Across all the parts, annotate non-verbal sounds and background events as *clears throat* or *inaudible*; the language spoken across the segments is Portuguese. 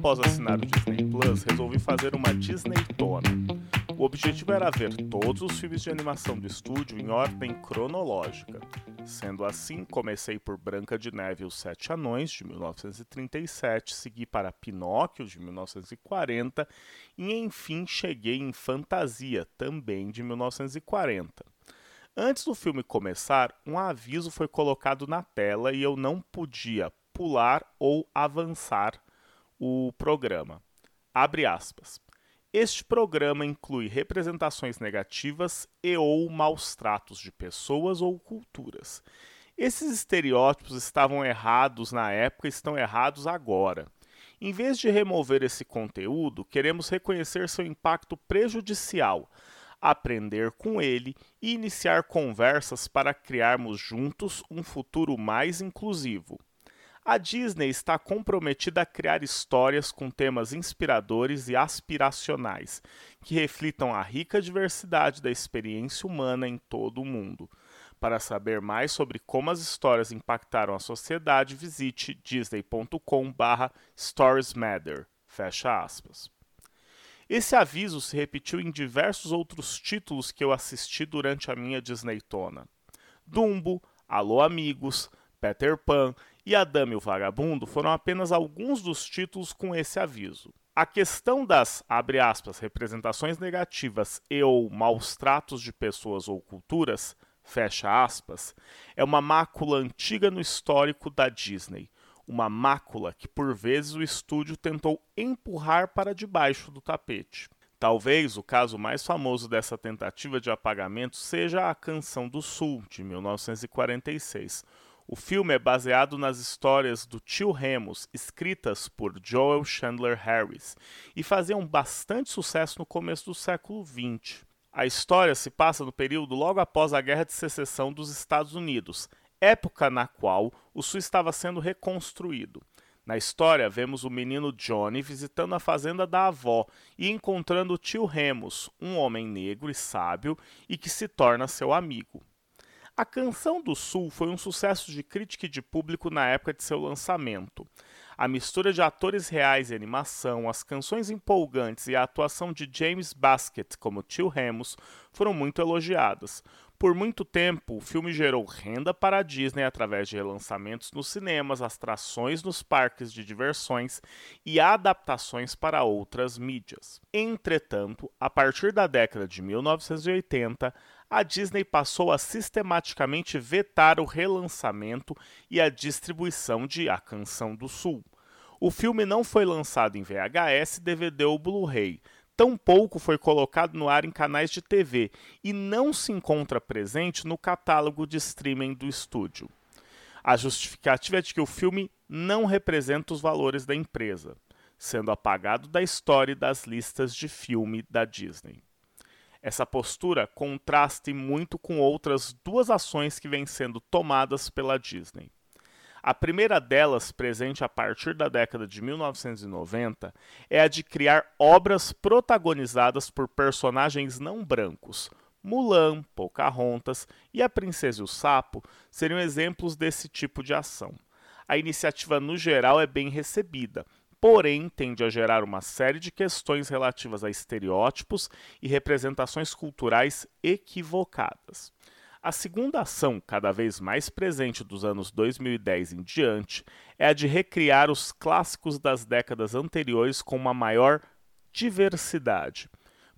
após assinar o Disney Plus, resolvi fazer uma Disney Tona. O objetivo era ver todos os filmes de animação do estúdio em ordem cronológica. Sendo assim, comecei por Branca de Neve e os Sete Anões, de 1937, segui para Pinóquio, de 1940 e enfim cheguei em Fantasia, também de 1940. Antes do filme começar, um aviso foi colocado na tela e eu não podia pular ou avançar o programa. Abre aspas. Este programa inclui representações negativas e ou maus tratos de pessoas ou culturas. Esses estereótipos estavam errados na época e estão errados agora. Em vez de remover esse conteúdo, queremos reconhecer seu impacto prejudicial, aprender com ele e iniciar conversas para criarmos juntos um futuro mais inclusivo. A Disney está comprometida a criar histórias com temas inspiradores e aspiracionais, que reflitam a rica diversidade da experiência humana em todo o mundo. Para saber mais sobre como as histórias impactaram a sociedade, visite disney.com/storiesmatter. Fecha aspas. Esse aviso se repetiu em diversos outros títulos que eu assisti durante a minha Disneytona. Dumbo, Alô Amigos, Peter Pan e A Dama e o Vagabundo foram apenas alguns dos títulos com esse aviso. A questão das, aspas, representações negativas e ou maus tratos de pessoas ou culturas, fecha aspas, é uma mácula antiga no histórico da Disney, uma mácula que por vezes o estúdio tentou empurrar para debaixo do tapete. Talvez o caso mais famoso dessa tentativa de apagamento seja a Canção do Sul, de 1946, o filme é baseado nas histórias do tio Remus, escritas por Joel Chandler Harris, e faziam bastante sucesso no começo do século XX. A história se passa no período logo após a Guerra de Secessão dos Estados Unidos, época na qual o Sul estava sendo reconstruído. Na história, vemos o menino Johnny visitando a fazenda da avó e encontrando o tio Remus, um homem negro e sábio e que se torna seu amigo. A Canção do Sul foi um sucesso de crítica e de público na época de seu lançamento. A mistura de atores reais e animação, as canções empolgantes e a atuação de James Baskett como Tio Remus foram muito elogiadas. Por muito tempo, o filme gerou renda para a Disney através de relançamentos nos cinemas, atrações nos parques de diversões e adaptações para outras mídias. Entretanto, a partir da década de 1980, a Disney passou a sistematicamente vetar o relançamento e a distribuição de A Canção do Sul. O filme não foi lançado em VHS, DVD ou Blu-ray. Tampouco foi colocado no ar em canais de TV e não se encontra presente no catálogo de streaming do estúdio. A justificativa é de que o filme não representa os valores da empresa, sendo apagado da história e das listas de filme da Disney. Essa postura contrasta muito com outras duas ações que vêm sendo tomadas pela Disney. A primeira delas, presente a partir da década de 1990, é a de criar obras protagonizadas por personagens não brancos. Mulan, Pocahontas e A Princesa e o Sapo seriam exemplos desse tipo de ação. A iniciativa, no geral, é bem recebida, porém tende a gerar uma série de questões relativas a estereótipos e representações culturais equivocadas. A segunda ação, cada vez mais presente dos anos 2010 em diante, é a de recriar os clássicos das décadas anteriores com uma maior diversidade.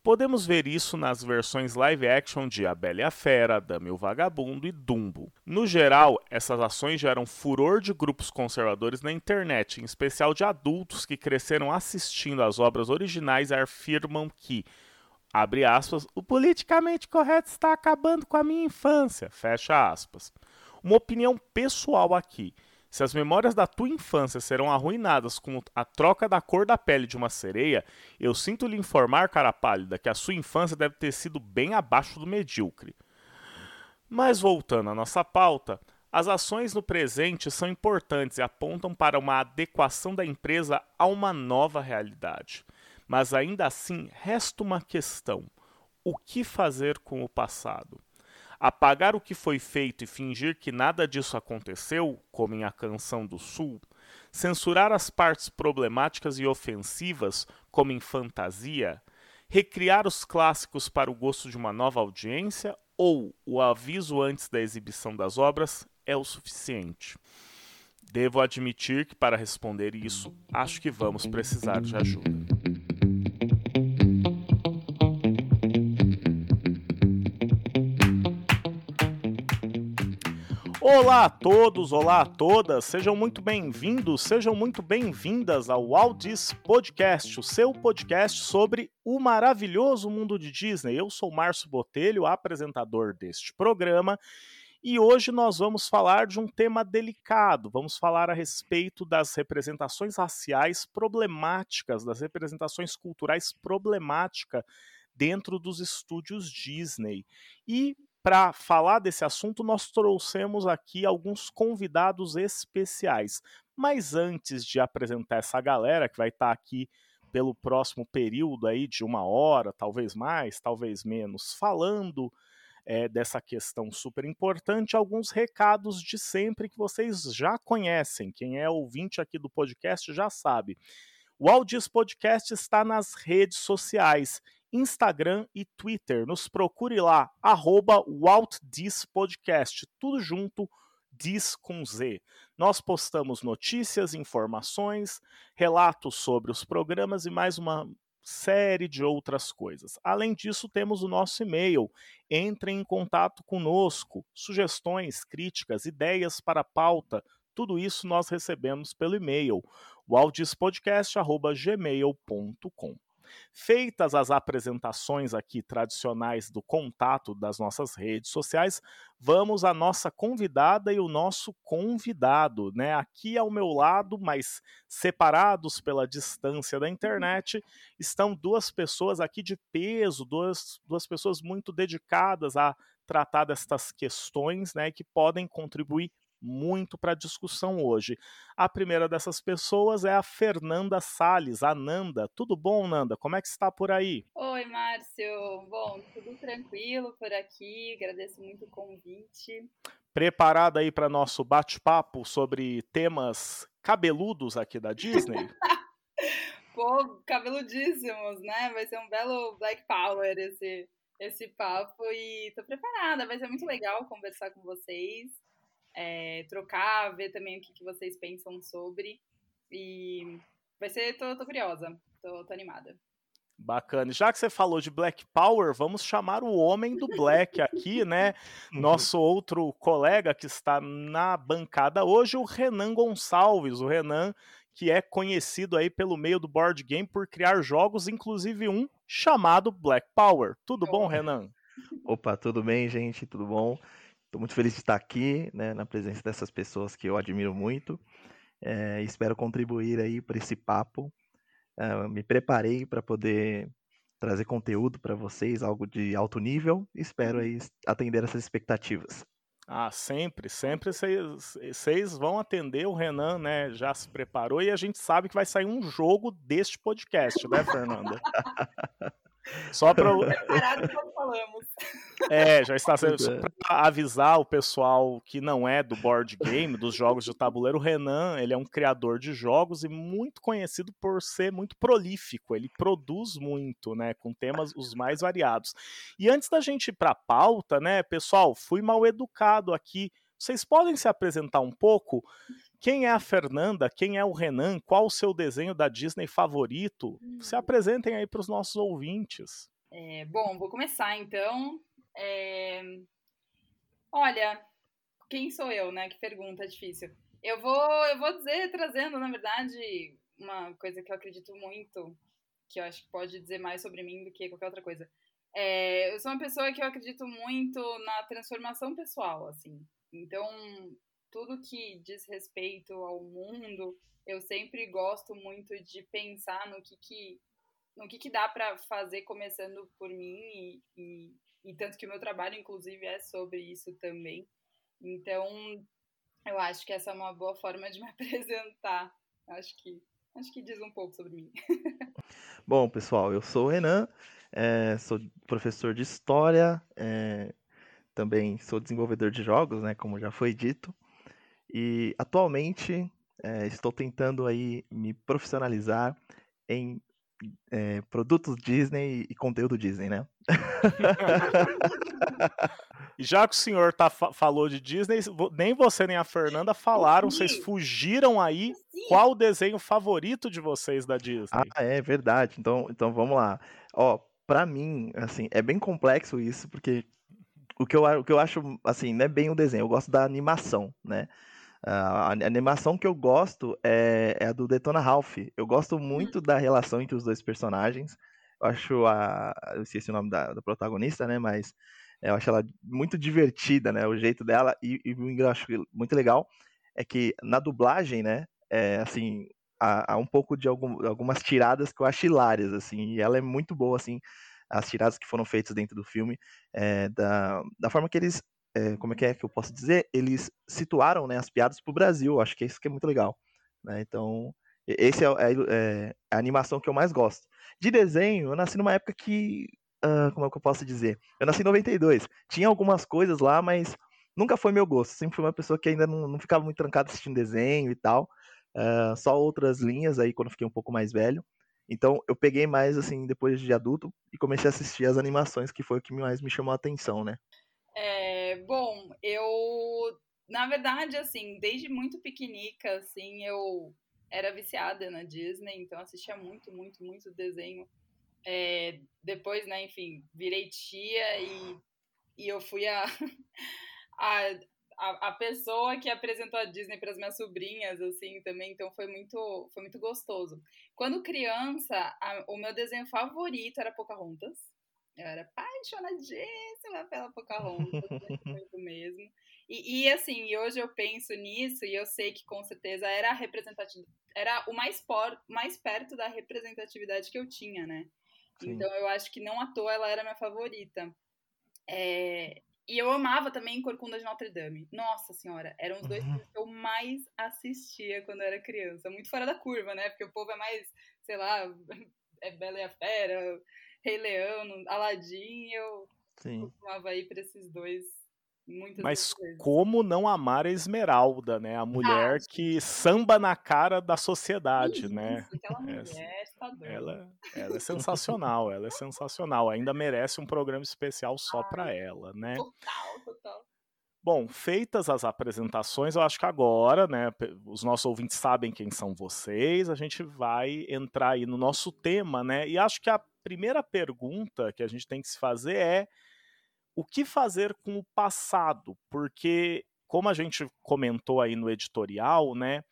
Podemos ver isso nas versões live action de A Bela e a Fera, Dama e o Vagabundo e Dumbo. No geral, essas ações geram furor de grupos conservadores na internet, em especial de adultos que cresceram assistindo às obras originais e afirmam que, abre aspas, o politicamente correto está acabando com a minha infância, fecha aspas. Uma opinião pessoal aqui. Se as memórias da tua infância serão arruinadas com a troca da cor da pele de uma sereia, eu sinto lhe informar, cara pálida, que a sua infância deve ter sido bem abaixo do medíocre. Mas voltando à nossa pauta, as ações no presente são importantes e apontam para uma adequação da empresa a uma nova realidade. Mas ainda assim, resta uma questão: o que fazer com o passado? Apagar o que foi feito e fingir que nada disso aconteceu, como em A Canção do Sul, censurar as partes problemáticas e ofensivas, como em fantasia, recriar os clássicos para o gosto de uma nova audiência ou o aviso antes da exibição das obras é o suficiente? Devo admitir que, para responder isso, acho que vamos precisar de ajuda. Olá a todos, olá a todas, sejam muito bem-vindos, sejam muito bem-vindas ao Aldis Podcast, o seu podcast sobre o maravilhoso mundo de Disney. Eu sou Márcio Botelho, apresentador deste programa, e hoje nós vamos falar de um tema delicado. Vamos falar a respeito das representações raciais problemáticas, das representações culturais problemáticas dentro dos estúdios Disney. E para falar desse assunto, nós trouxemos aqui alguns convidados especiais. Mas antes de apresentar essa galera que vai estar tá aqui pelo próximo período aí de uma hora, talvez mais, talvez menos, falando é, dessa questão super importante, alguns recados de sempre que vocês já conhecem. Quem é ouvinte aqui do podcast já sabe. O Audios Podcast está nas redes sociais Instagram e Twitter. Nos procure lá, arroba WaltDisPodcast, tudo junto, diz com Z. Nós postamos notícias, informações, relatos sobre os programas e mais uma série de outras coisas. Além disso, temos o nosso e-mail. Entrem em contato conosco. Sugestões, críticas, ideias para pauta, tudo isso nós recebemos pelo e-mail, waldispodcast.gmail.com. Feitas as apresentações aqui tradicionais do contato das nossas redes sociais, vamos à nossa convidada e o nosso convidado, né? Aqui ao meu lado, mas separados pela distância da internet, estão duas pessoas aqui de peso, duas, duas pessoas muito dedicadas a tratar destas questões, né, que podem contribuir muito para a discussão hoje. A primeira dessas pessoas é a Fernanda Sales, a Nanda. Tudo bom, Nanda? Como é que está por aí? Oi, Márcio. Bom, tudo tranquilo por aqui. Agradeço muito o convite. Preparada aí para nosso bate-papo sobre temas cabeludos aqui da Disney? *laughs* Pô, cabeludíssimos, né? Vai ser um belo Black Power esse, esse papo e tô preparada. Vai ser muito legal conversar com vocês é, trocar, ver também o que, que vocês pensam sobre. E vai ser, tô, tô curiosa, tô, tô animada. Bacana. Já que você falou de Black Power, vamos chamar o homem do Black aqui, né? *laughs* Nosso outro colega que está na bancada hoje, o Renan Gonçalves. O Renan, que é conhecido aí pelo meio do board game por criar jogos, inclusive um chamado Black Power. Tudo bom, Renan? Opa, tudo bem, gente? Tudo bom? Estou muito feliz de estar aqui, né, na presença dessas pessoas que eu admiro muito. É, espero contribuir aí para esse papo. É, me preparei para poder trazer conteúdo para vocês, algo de alto nível. Espero aí atender essas expectativas. Ah, sempre, sempre vocês vão atender. O Renan, né, já se preparou e a gente sabe que vai sair um jogo deste podcast, né, Fernanda? *laughs* Só para falamos. É, já está sendo é. para avisar o pessoal que não é do board game, dos jogos de tabuleiro, o Renan, ele é um criador de jogos e muito conhecido por ser muito prolífico. Ele produz muito, né, com temas os mais variados. E antes da gente ir para a pauta, né, pessoal, fui mal educado aqui. Vocês podem se apresentar um pouco? Quem é a Fernanda? Quem é o Renan? Qual o seu desenho da Disney favorito? Se hum. apresentem aí para os nossos ouvintes. É, bom, vou começar então. É... Olha, quem sou eu, né? Que pergunta difícil. Eu vou, eu vou dizer, trazendo, na verdade, uma coisa que eu acredito muito, que eu acho que pode dizer mais sobre mim do que qualquer outra coisa. É, eu sou uma pessoa que eu acredito muito na transformação pessoal, assim. Então, tudo que diz respeito ao mundo, eu sempre gosto muito de pensar no que, que, no que, que dá para fazer começando por mim e, e, e, tanto que o meu trabalho, inclusive, é sobre isso também. Então, eu acho que essa é uma boa forma de me *laughs* apresentar. Acho que, acho que diz um pouco sobre mim. Bom, pessoal, eu sou o Renan, é, sou professor de História, é, também sou desenvolvedor de jogos, né, como já foi dito. E atualmente É, estou tentando aí me profissionalizar em é, produtos Disney e conteúdo Disney, né? *laughs* e já que o senhor tá, falou de Disney, nem você nem a Fernanda falaram, Sim. vocês fugiram aí. Sim. Qual o desenho favorito de vocês da Disney? Ah, é verdade. Então, então vamos lá. Ó, para mim, assim, é bem complexo isso, porque o que, eu, o que eu acho, assim, não é bem o desenho, eu gosto da animação, né? A animação que eu gosto é, é a do Detona Ralph. Eu gosto muito da relação entre os dois personagens. Eu acho a. Eu esqueci o nome da, da protagonista, né? Mas eu acho ela muito divertida, né? O jeito dela. E, e eu acho muito legal é que na dublagem, né? É, assim, há, há um pouco de algum, algumas tiradas que eu acho hilárias, assim. E ela é muito boa, assim as tiradas que foram feitas dentro do filme, é, da, da forma que eles é, como é que é que eu posso dizer? Eles situaram né, as piadas para o Brasil. Acho que isso que é muito legal. Né? Então, esse é, é, é, a animação que eu mais gosto. De desenho, eu nasci numa época que. Uh, como é que eu posso dizer? Eu nasci em 92. Tinha algumas coisas lá, mas nunca foi meu gosto. Sempre fui uma pessoa que ainda não, não ficava muito trancada assistindo desenho e tal. Uh, só outras linhas aí quando fiquei um pouco mais velho. Então eu peguei mais assim depois de adulto e comecei a assistir as animações, que foi o que mais me chamou a atenção, né? Bom, eu, na verdade, assim, desde muito pequenica, assim, eu era viciada na Disney, então assistia muito, muito, muito desenho. É, depois, né, enfim, virei tia e, e eu fui a, *laughs* a, a, a pessoa que apresentou a Disney para as minhas sobrinhas, assim, também, então foi muito, foi muito gostoso. Quando criança, a, o meu desenho favorito era Pocahontas. Eu era apaixonadíssima pela Pocahontas, *laughs* muito mesmo. E, e, assim, hoje eu penso nisso e eu sei que com certeza era a representatividade, era o mais, por, mais perto da representatividade que eu tinha, né? Sim. Então eu acho que não à toa ela era minha favorita. É, e eu amava também Corcunda de Notre Dame. Nossa senhora, eram os dois uhum. que eu mais assistia quando eu era criança. Muito fora da curva, né? Porque o povo é mais, sei lá, *laughs* é Bela e a Fera, Rei Leão, Aladdin, eu Sim. costumava ir para esses dois muitas Mas vezes. como não amar a Esmeralda, né? A mulher ah, que samba na cara da sociedade, isso, né? Aquela mulher tá ela, ela é sensacional, ela é sensacional. Ainda merece um programa especial só ah, para ela, né? Total, total. Bom, feitas as apresentações, eu acho que agora, né, os nossos ouvintes sabem quem são vocês, a gente vai entrar aí no nosso tema, né? E acho que a primeira pergunta que a gente tem que se fazer é o que fazer com o passado? Porque, como a gente comentou aí no editorial, né?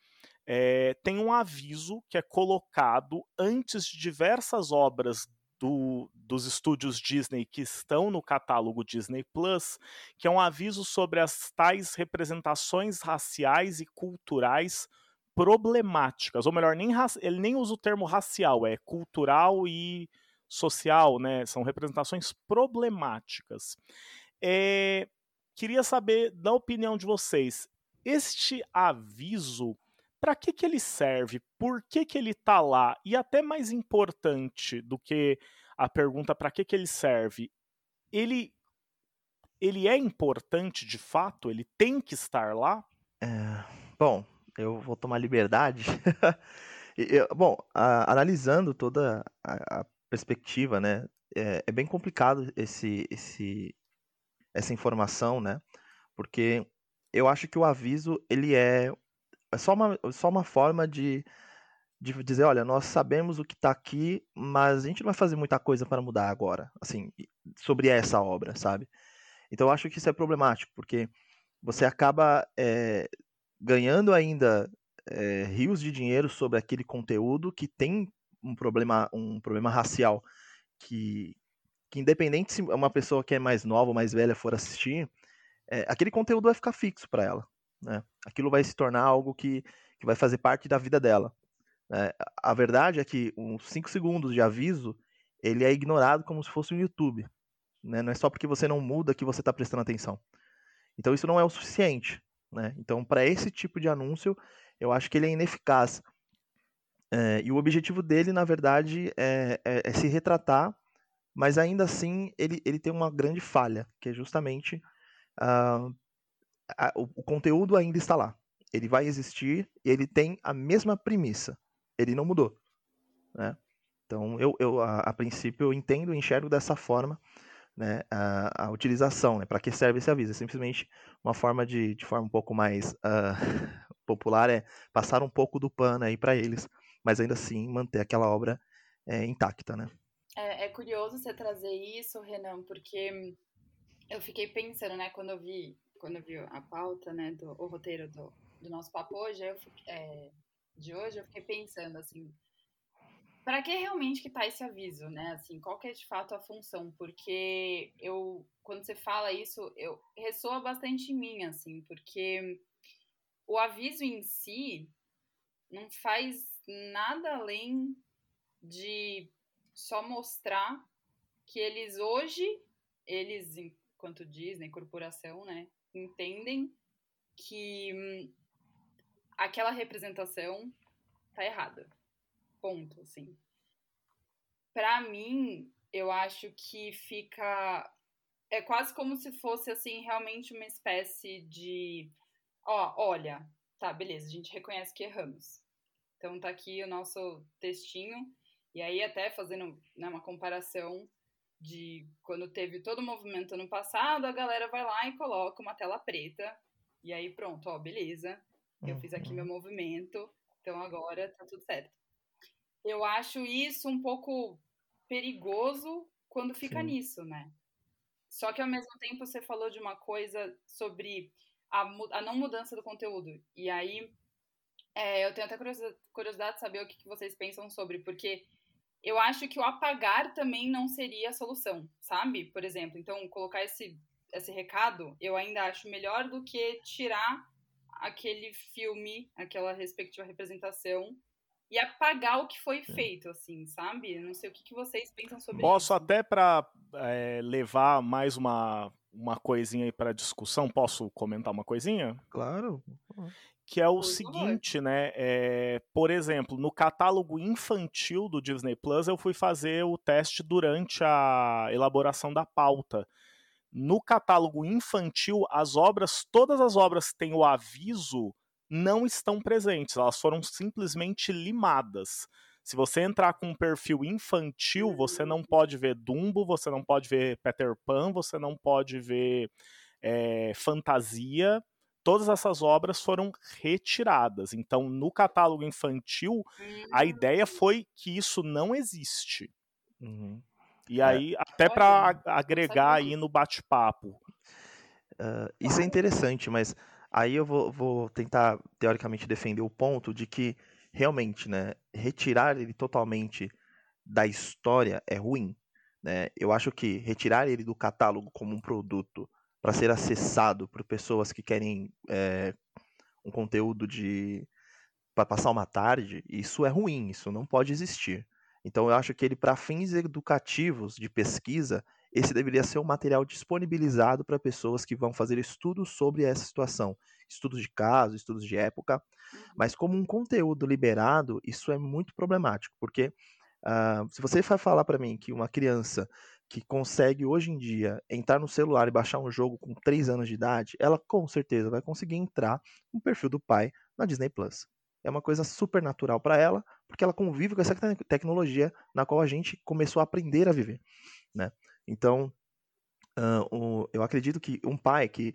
É, tem um aviso que é colocado antes de diversas obras do, dos estúdios Disney que estão no catálogo Disney Plus, que é um aviso sobre as tais representações raciais e culturais problemáticas, ou melhor, nem ele nem usa o termo racial, é cultural e social, né? São representações problemáticas. É, queria saber da opinião de vocês. Este aviso, para que, que ele serve? Por que, que ele está lá? E até mais importante do que a pergunta para que, que ele serve, ele, ele é importante de fato? Ele tem que estar lá? É, bom, eu vou tomar liberdade. *laughs* eu, bom, a, analisando toda a, a perspectiva, né? É, é, bem complicado esse, esse, essa informação, né? Porque eu acho que o aviso ele é, é só uma, só uma forma de, de dizer, olha, nós sabemos o que está aqui, mas a gente não vai fazer muita coisa para mudar agora, assim, sobre essa obra, sabe? Então eu acho que isso é problemático, porque você acaba é, ganhando ainda é, rios de dinheiro sobre aquele conteúdo que tem um problema, um problema racial que, que independente se uma pessoa que é mais nova ou mais velha for assistir, é, aquele conteúdo vai ficar fixo para ela. Né? Aquilo vai se tornar algo que, que vai fazer parte da vida dela. Né? A verdade é que uns 5 segundos de aviso ele é ignorado como se fosse um YouTube. Né? Não é só porque você não muda que você está prestando atenção. Então isso não é o suficiente. Né? Então, para esse tipo de anúncio, eu acho que ele é ineficaz. É, e o objetivo dele, na verdade, é, é, é, se retratar, mas ainda assim ele, ele tem uma grande falha, que é justamente uh, a, o, o, conteúdo ainda está lá. ele vai existir e ele tem a mesma premissa. Ele não mudou. Né? Então, eu, eu a, a princípio, eu entendo e enxergo dessa forma né, a, a utilização. Né? Para que serve esse aviso? É simplesmente uma forma de, de forma um pouco mais uh, *laughs* popular, é passar um pouco do pano aí para eles, mas ainda assim manter aquela obra é, intacta. Né? É, é curioso você trazer isso, Renan, porque eu fiquei pensando, né, quando eu vi, quando eu vi a pauta, né, do o roteiro do, do nosso papo hoje, eu, é, de hoje, eu fiquei pensando assim, para que realmente que tá esse aviso, né? Assim, qual que é de fato a função? Porque eu, quando você fala isso, eu ressoa bastante em mim, assim, porque o aviso em si não faz nada além de só mostrar que eles hoje, eles, enquanto Disney, corporação, né, entendem que hum, aquela representação tá errada. Ponto, assim. Para mim, eu acho que fica é quase como se fosse assim realmente uma espécie de ó, olha, tá, beleza, a gente reconhece que erramos. Então tá aqui o nosso textinho e aí até fazendo né, uma comparação de quando teve todo o movimento ano passado, a galera vai lá e coloca uma tela preta e aí pronto, ó, beleza. Eu fiz aqui meu uhum. movimento, então agora tá tudo certo eu acho isso um pouco perigoso quando fica Sim. nisso, né? Só que ao mesmo tempo você falou de uma coisa sobre a, a não mudança do conteúdo. E aí é, eu tenho até curiosidade de saber o que, que vocês pensam sobre, porque eu acho que o apagar também não seria a solução, sabe? Por exemplo, então colocar esse, esse recado eu ainda acho melhor do que tirar aquele filme, aquela respectiva representação e apagar o que foi feito, assim, sabe? Não sei o que, que vocês pensam sobre posso isso. Posso até para é, levar mais uma, uma coisinha aí para discussão, posso comentar uma coisinha? Claro. Que é o por seguinte, favor. né? É, por exemplo, no catálogo infantil do Disney Plus, eu fui fazer o teste durante a elaboração da pauta. No catálogo infantil, as obras, todas as obras que têm o aviso não estão presentes, elas foram simplesmente limadas. Se você entrar com um perfil infantil, você não pode ver Dumbo, você não pode ver Peter Pan, você não pode ver é, fantasia. Todas essas obras foram retiradas. Então, no catálogo infantil, a ideia hum. foi que isso não existe. Uhum. E é. aí, até para agregar aí no bate-papo. Uh, isso é interessante, mas Aí eu vou, vou tentar, teoricamente, defender o ponto de que, realmente, né, retirar ele totalmente da história é ruim. Né? Eu acho que retirar ele do catálogo como um produto para ser acessado por pessoas que querem é, um conteúdo de para passar uma tarde, isso é ruim, isso não pode existir. Então eu acho que ele para fins educativos de pesquisa, esse deveria ser um material disponibilizado para pessoas que vão fazer estudos sobre essa situação, estudos de caso, estudos de época, uhum. mas como um conteúdo liberado, isso é muito problemático, porque uh, se você vai falar para mim que uma criança que consegue hoje em dia entrar no celular e baixar um jogo com 3 anos de idade, ela com certeza vai conseguir entrar no perfil do pai na Disney Plus. É uma coisa super natural para ela, porque ela convive com essa tecnologia na qual a gente começou a aprender a viver, né? Então, uh, eu acredito que um pai que.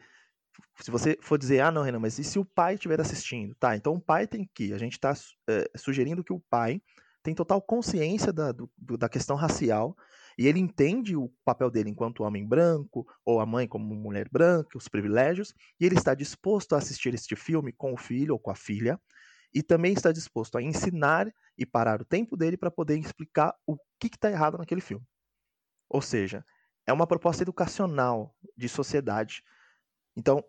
Se você for dizer, ah, não, Renan, mas e se o pai estiver assistindo? Tá, então o pai tem que. A gente está é, sugerindo que o pai tem total consciência da, do, da questão racial e ele entende o papel dele enquanto homem branco, ou a mãe como mulher branca, os privilégios, e ele está disposto a assistir este filme com o filho ou com a filha, e também está disposto a ensinar e parar o tempo dele para poder explicar o que está errado naquele filme. Ou seja, é uma proposta educacional de sociedade. Então,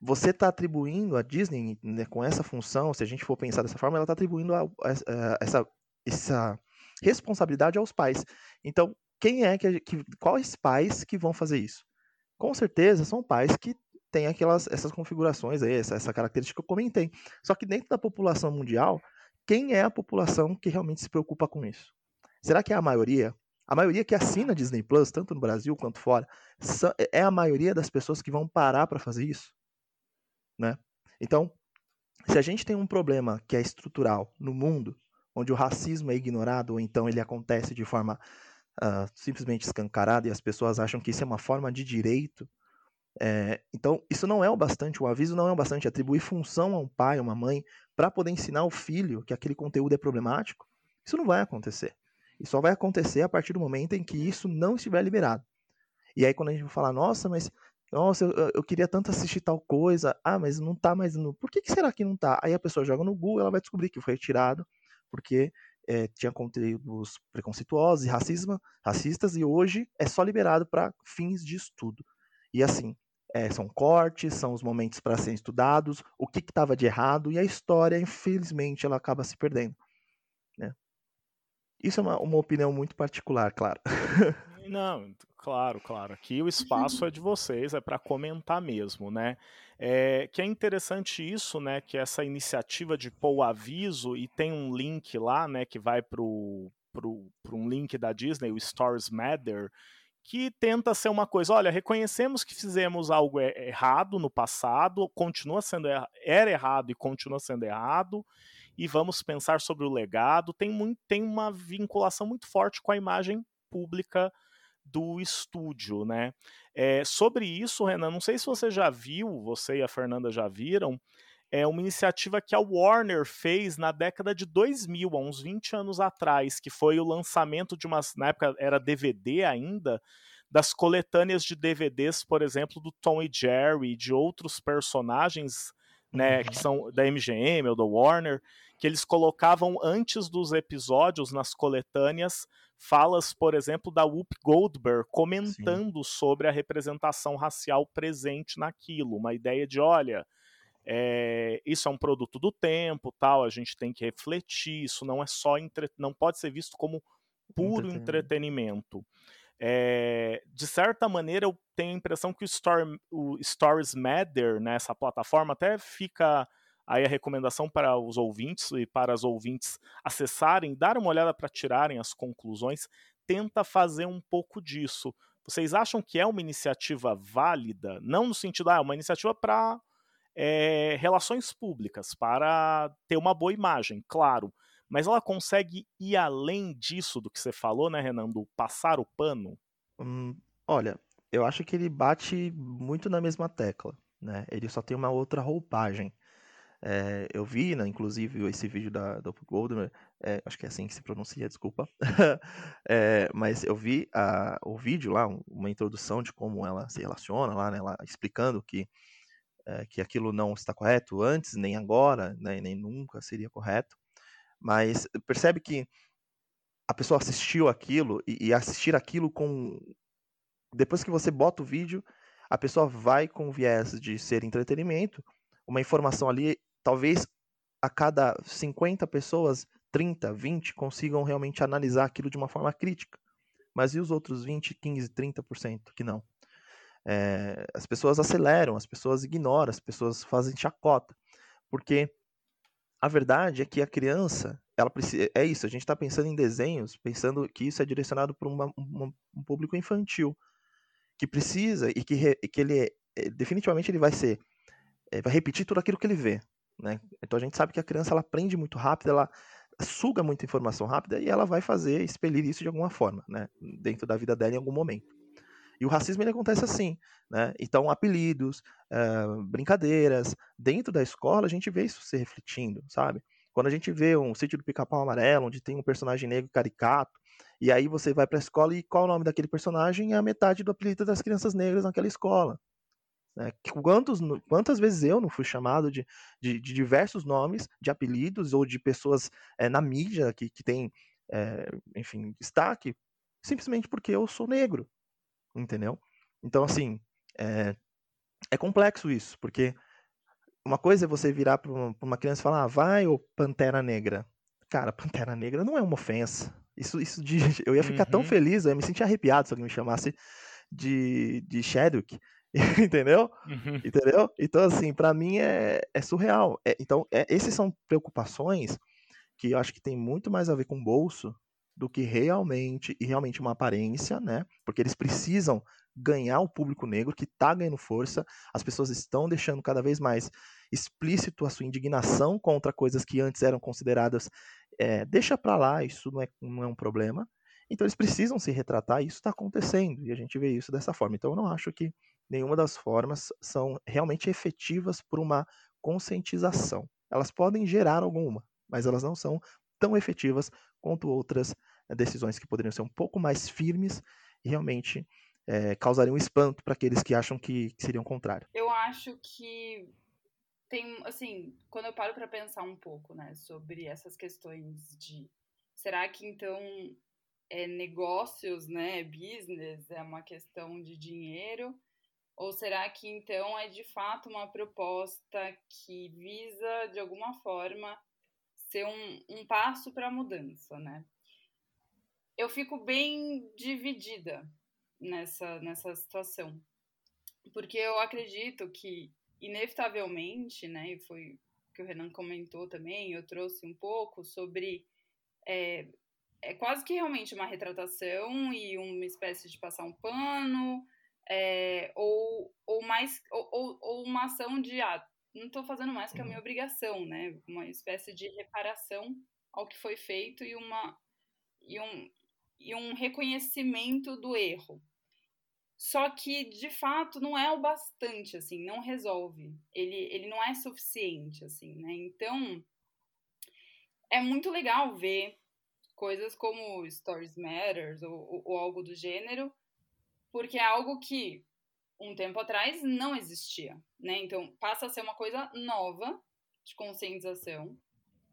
você está atribuindo a Disney né, com essa função, se a gente for pensar dessa forma, ela está atribuindo a, a, a, essa, essa responsabilidade aos pais. Então, quem é que, que quais pais que vão fazer isso? Com certeza são pais que têm aquelas essas configurações aí, essa, essa característica que eu comentei. Só que dentro da população mundial, quem é a população que realmente se preocupa com isso? Será que é a maioria? A maioria que assina Disney Plus, tanto no Brasil quanto fora, é a maioria das pessoas que vão parar para fazer isso, né? Então, se a gente tem um problema que é estrutural no mundo, onde o racismo é ignorado ou então ele acontece de forma uh, simplesmente escancarada e as pessoas acham que isso é uma forma de direito, é, então isso não é o bastante, o aviso não é o bastante, atribuir função a um pai, a uma mãe, para poder ensinar o filho que aquele conteúdo é problemático, isso não vai acontecer. E só vai acontecer a partir do momento em que isso não estiver liberado. E aí quando a gente fala, nossa, mas nossa, eu, eu, queria tanto assistir tal coisa. Ah, mas não tá mais no. Por que, que será que não tá? Aí a pessoa joga no Google, ela vai descobrir que foi retirado porque é, tinha conteúdos preconceituosos e racismo, racistas, e hoje é só liberado para fins de estudo. E assim, é, são cortes, são os momentos para serem estudados, o que estava de errado, e a história, infelizmente, ela acaba se perdendo. Né? Isso é uma, uma opinião muito particular, claro. *laughs* Não, claro, claro. Aqui o espaço é *laughs* de vocês, é para comentar mesmo, né? É, que é interessante isso, né? Que essa iniciativa de pôr o aviso e tem um link lá, né? Que vai para um link da Disney, o Stars Matter, que tenta ser uma coisa, olha, reconhecemos que fizemos algo errado no passado, continua sendo era errado e continua sendo errado, e vamos pensar sobre o legado. Tem, muito, tem uma vinculação muito forte com a imagem pública do estúdio, né? É, sobre isso, Renan, não sei se você já viu, você e a Fernanda já viram, é uma iniciativa que a Warner fez na década de 2000, há uns 20 anos atrás, que foi o lançamento de umas, na época era DVD ainda, das coletâneas de DVDs, por exemplo, do Tom e Jerry, de outros personagens, né, que uhum. são da MGM ou da Warner, que eles colocavam antes dos episódios nas coletâneas falas, por exemplo, da Whoopi Goldberg comentando Sim. sobre a representação racial presente naquilo, uma ideia de, olha, é, isso é um produto do tempo, tal, a gente tem que refletir, isso não é só entre... não pode ser visto como puro entretenimento. É, de certa maneira, eu tenho a impressão que o, Story, o Stories Matter, nessa né, plataforma, até fica aí a recomendação para os ouvintes e para as ouvintes acessarem, dar uma olhada para tirarem as conclusões, tenta fazer um pouco disso. Vocês acham que é uma iniciativa válida? Não no sentido, ah, é uma iniciativa para é, relações públicas, para ter uma boa imagem, claro. Mas ela consegue ir além disso do que você falou, né, Renan, do passar o pano? Hum, olha, eu acho que ele bate muito na mesma tecla, né? Ele só tem uma outra roupagem. É, eu vi, né, inclusive, esse vídeo da, da Goldman, é, acho que é assim que se pronuncia, desculpa. é, *laughs* mas eu vi a, o vídeo lá, uma introdução de como ela se relaciona lá, né, ela explicando que, que aquilo não está correto antes, nem agora, né, nem nunca seria correto. Mas percebe que a pessoa assistiu aquilo e, e assistir aquilo com. Depois que você bota o vídeo, a pessoa vai com viés de ser entretenimento, uma informação ali talvez a cada 50 pessoas, 30, 20 consigam realmente analisar aquilo de uma forma crítica. Mas e os outros 20, 15, 30% que não? É, as pessoas aceleram, as pessoas ignoram, as pessoas fazem chacota. Porque a verdade é que a criança, ela precisa, é isso, a gente está pensando em desenhos, pensando que isso é direcionado para um público infantil, que precisa e que, que ele é, definitivamente ele vai ser, é, vai repetir tudo aquilo que ele vê. Né? Então a gente sabe que a criança ela aprende muito rápido, ela suga muita informação rápida e ela vai fazer, expelir isso de alguma forma, né? dentro da vida dela em algum momento. E o racismo ele acontece assim, né? Então apelidos, uh, brincadeiras, dentro da escola a gente vê isso se refletindo, sabe? Quando a gente vê um sítio do Pica-Pau Amarelo, onde tem um personagem negro caricato, e aí você vai para a escola e qual o nome daquele personagem é a metade do apelido das crianças negras naquela escola. Né? Quantos, quantas vezes eu não fui chamado de, de, de diversos nomes, de apelidos ou de pessoas é, na mídia que, que tem, é, enfim, destaque, simplesmente porque eu sou negro, entendeu? Então, assim, é, é complexo isso, porque uma coisa é você virar para uma, uma, criança e falar, ah, vai, ô Pantera Negra. Cara, *laughs* Pantera Negra não é uma ofensa. Isso, isso de, *laughs* eu ia ficar uhum. tão feliz, eu ia me sentir arrepiado se alguém me chamasse de, de Shadwick. *laughs* entendeu? Uhum. Entendeu? Então, assim, para mim é, é surreal. É, então, é, esses são preocupações que eu acho que tem muito mais a ver com bolso do que realmente, e realmente uma aparência, né? Porque eles precisam ganhar o público negro, que está ganhando força, as pessoas estão deixando cada vez mais explícito a sua indignação contra coisas que antes eram consideradas é, deixa para lá, isso não é, não é um problema. Então eles precisam se retratar e isso está acontecendo, e a gente vê isso dessa forma. Então eu não acho que nenhuma das formas são realmente efetivas por uma conscientização. Elas podem gerar alguma, mas elas não são tão efetivas quanto outras eh, decisões que poderiam ser um pouco mais firmes e realmente é, causariam espanto para aqueles que acham que, que seriam contrário. Eu acho que tem, assim, quando eu paro para pensar um pouco, né, sobre essas questões de será que então é negócios, né, business, é uma questão de dinheiro? Ou será que então é de fato uma proposta que visa, de alguma forma, ser um, um passo para a mudança, né? Eu fico bem dividida nessa, nessa situação, porque eu acredito que, inevitavelmente, né, e foi que o Renan comentou também, eu trouxe um pouco sobre. É, é quase que realmente uma retratação e uma espécie de passar um pano, é, ou, ou mais ou, ou, uma ação de ah, não estou fazendo mais que a minha uhum. obrigação, né? Uma espécie de reparação ao que foi feito e uma e um, e um reconhecimento do erro. Só que de fato não é o bastante, assim, não resolve. Ele, ele não é suficiente, assim, né? Então é muito legal ver coisas como Stories Matters ou, ou, ou algo do gênero, porque é algo que um tempo atrás não existia, né? Então passa a ser uma coisa nova de conscientização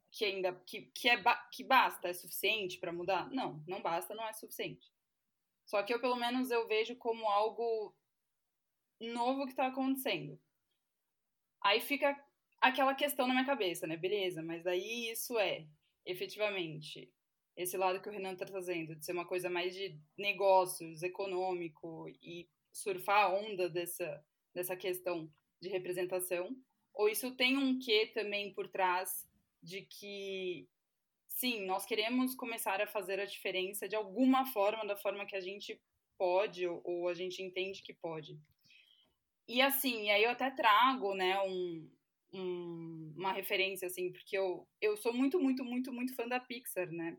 que ainda que, que é que basta, é suficiente para mudar? Não, não basta, não é suficiente. Só que eu pelo menos eu vejo como algo novo que está acontecendo. Aí fica aquela questão na minha cabeça, né? Beleza, mas daí isso é efetivamente esse lado que o Renan está trazendo, de ser uma coisa mais de negócios, econômico e surfar a onda dessa, dessa questão de representação? Ou isso tem um quê também por trás de que, sim, nós queremos começar a fazer a diferença de alguma forma, da forma que a gente pode ou, ou a gente entende que pode? E assim, aí eu até trago, né, um, um, uma referência, assim, porque eu, eu sou muito, muito, muito, muito fã da Pixar, né?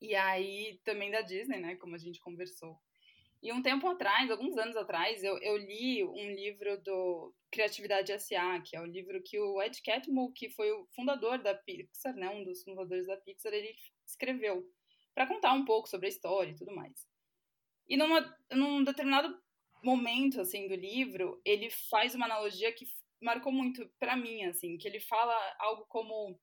E aí também da Disney, né? Como a gente conversou. E um tempo atrás, alguns anos atrás, eu, eu li um livro do Criatividade S.A., que é o livro que o Ed Catmull, que foi o fundador da Pixar, né, um dos fundadores da Pixar, ele escreveu para contar um pouco sobre a história e tudo mais. E numa, num determinado momento assim do livro, ele faz uma analogia que marcou muito para mim, assim, que ele fala algo como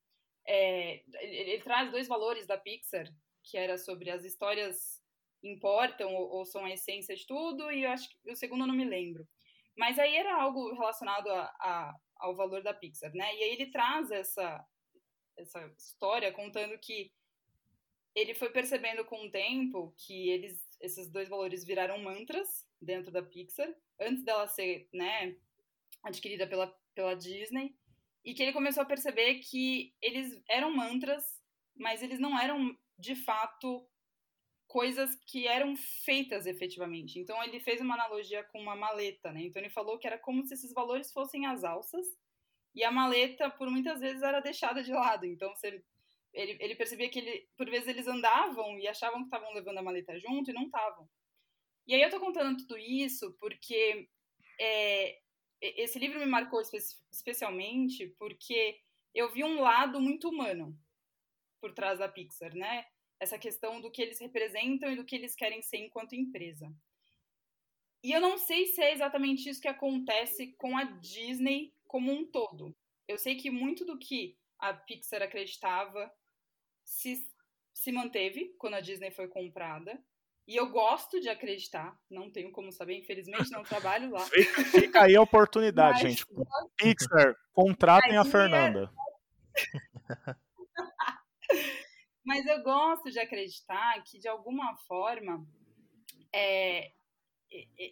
é, ele, ele traz dois valores da Pixar que era sobre as histórias importam ou, ou, são a essência de tudo, e eu acho que o segundo não me lembro. Mas aí era algo relacionado a, a, ao valor da Pixar, né? E aí ele traz essa, essa história contando que ele foi percebendo com o tempo que eles, esses dois valores viraram mantras dentro da Pixar, antes dela ser, né, adquirida pela, pela Disney, e que ele começou a perceber que eles eram mantras, mas eles não eram de fato, coisas que eram feitas efetivamente. Então, ele fez uma analogia com uma maleta, né? Então, ele falou que era como se esses valores fossem as alças e a maleta, por muitas vezes, era deixada de lado. Então, ele, ele, ele percebia que, ele, por vezes, eles andavam e achavam que estavam levando a maleta junto e não estavam. E aí eu tô contando tudo isso porque é, esse livro me marcou espe especialmente porque eu vi um lado muito humano por trás da Pixar, né? Essa questão do que eles representam e do que eles querem ser enquanto empresa. E eu não sei se é exatamente isso que acontece com a Disney como um todo. Eu sei que muito do que a Pixar acreditava se, se manteve quando a Disney foi comprada. E eu gosto de acreditar, não tenho como saber, infelizmente não trabalho lá. *laughs* Fica aí a oportunidade, Mas, gente. Pixar, contratem a Fernanda. *laughs* Mas eu gosto de acreditar que, de alguma forma, é,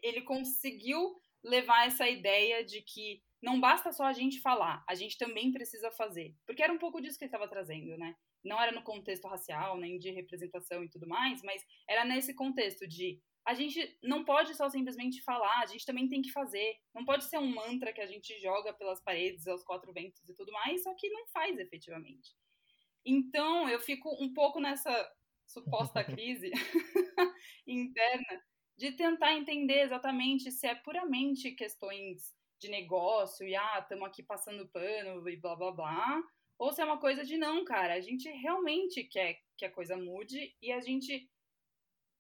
ele conseguiu levar essa ideia de que não basta só a gente falar, a gente também precisa fazer. Porque era um pouco disso que ele estava trazendo, né? Não era no contexto racial, nem de representação e tudo mais, mas era nesse contexto de a gente não pode só simplesmente falar, a gente também tem que fazer. Não pode ser um mantra que a gente joga pelas paredes, aos quatro ventos e tudo mais, só que não faz efetivamente. Então, eu fico um pouco nessa suposta *laughs* crise *laughs* interna de tentar entender exatamente se é puramente questões de negócio e ah, estamos aqui passando pano e blá blá blá, ou se é uma coisa de não, cara, a gente realmente quer que a coisa mude e a gente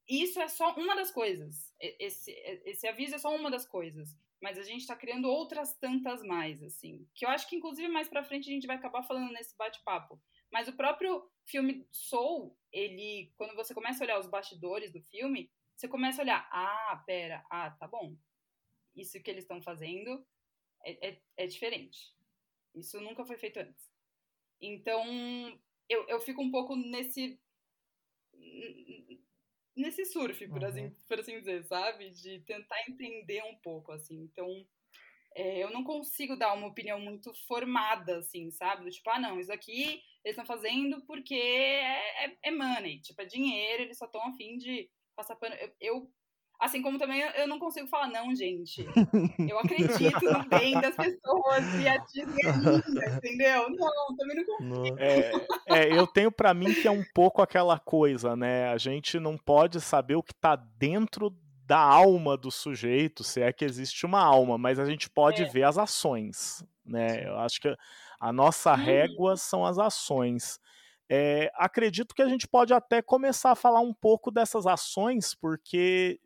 isso é só uma das coisas. Esse, esse aviso é só uma das coisas. Mas a gente está criando outras tantas mais, assim. Que eu acho que, inclusive, mais pra frente a gente vai acabar falando nesse bate-papo. Mas o próprio filme Soul, ele, quando você começa a olhar os bastidores do filme, você começa a olhar, ah, pera, ah, tá bom. Isso que eles estão fazendo é, é, é, diferente. Isso nunca foi feito antes. Então, eu, eu fico um pouco nesse nesse surf, por, uhum. assim, por assim dizer, sabe? De tentar entender um pouco, assim. Então, é, eu não consigo dar uma opinião muito formada, assim, sabe? Do tipo, ah, não, isso aqui eles estão fazendo porque é, é, é, money, tipo, é dinheiro, eles só estão afim de passar pano. Eu, eu Assim como também eu não consigo falar, não, gente. Eu acredito no bem das pessoas e a Disney é linda, entendeu? Não, também não consigo. É, é eu tenho para mim que é um pouco aquela coisa, né? A gente não pode saber o que tá dentro da alma do sujeito, se é que existe uma alma, mas a gente pode é. ver as ações, né? Eu acho que a nossa hum. régua são as ações. É, acredito que a gente pode até começar a falar um pouco dessas ações, porque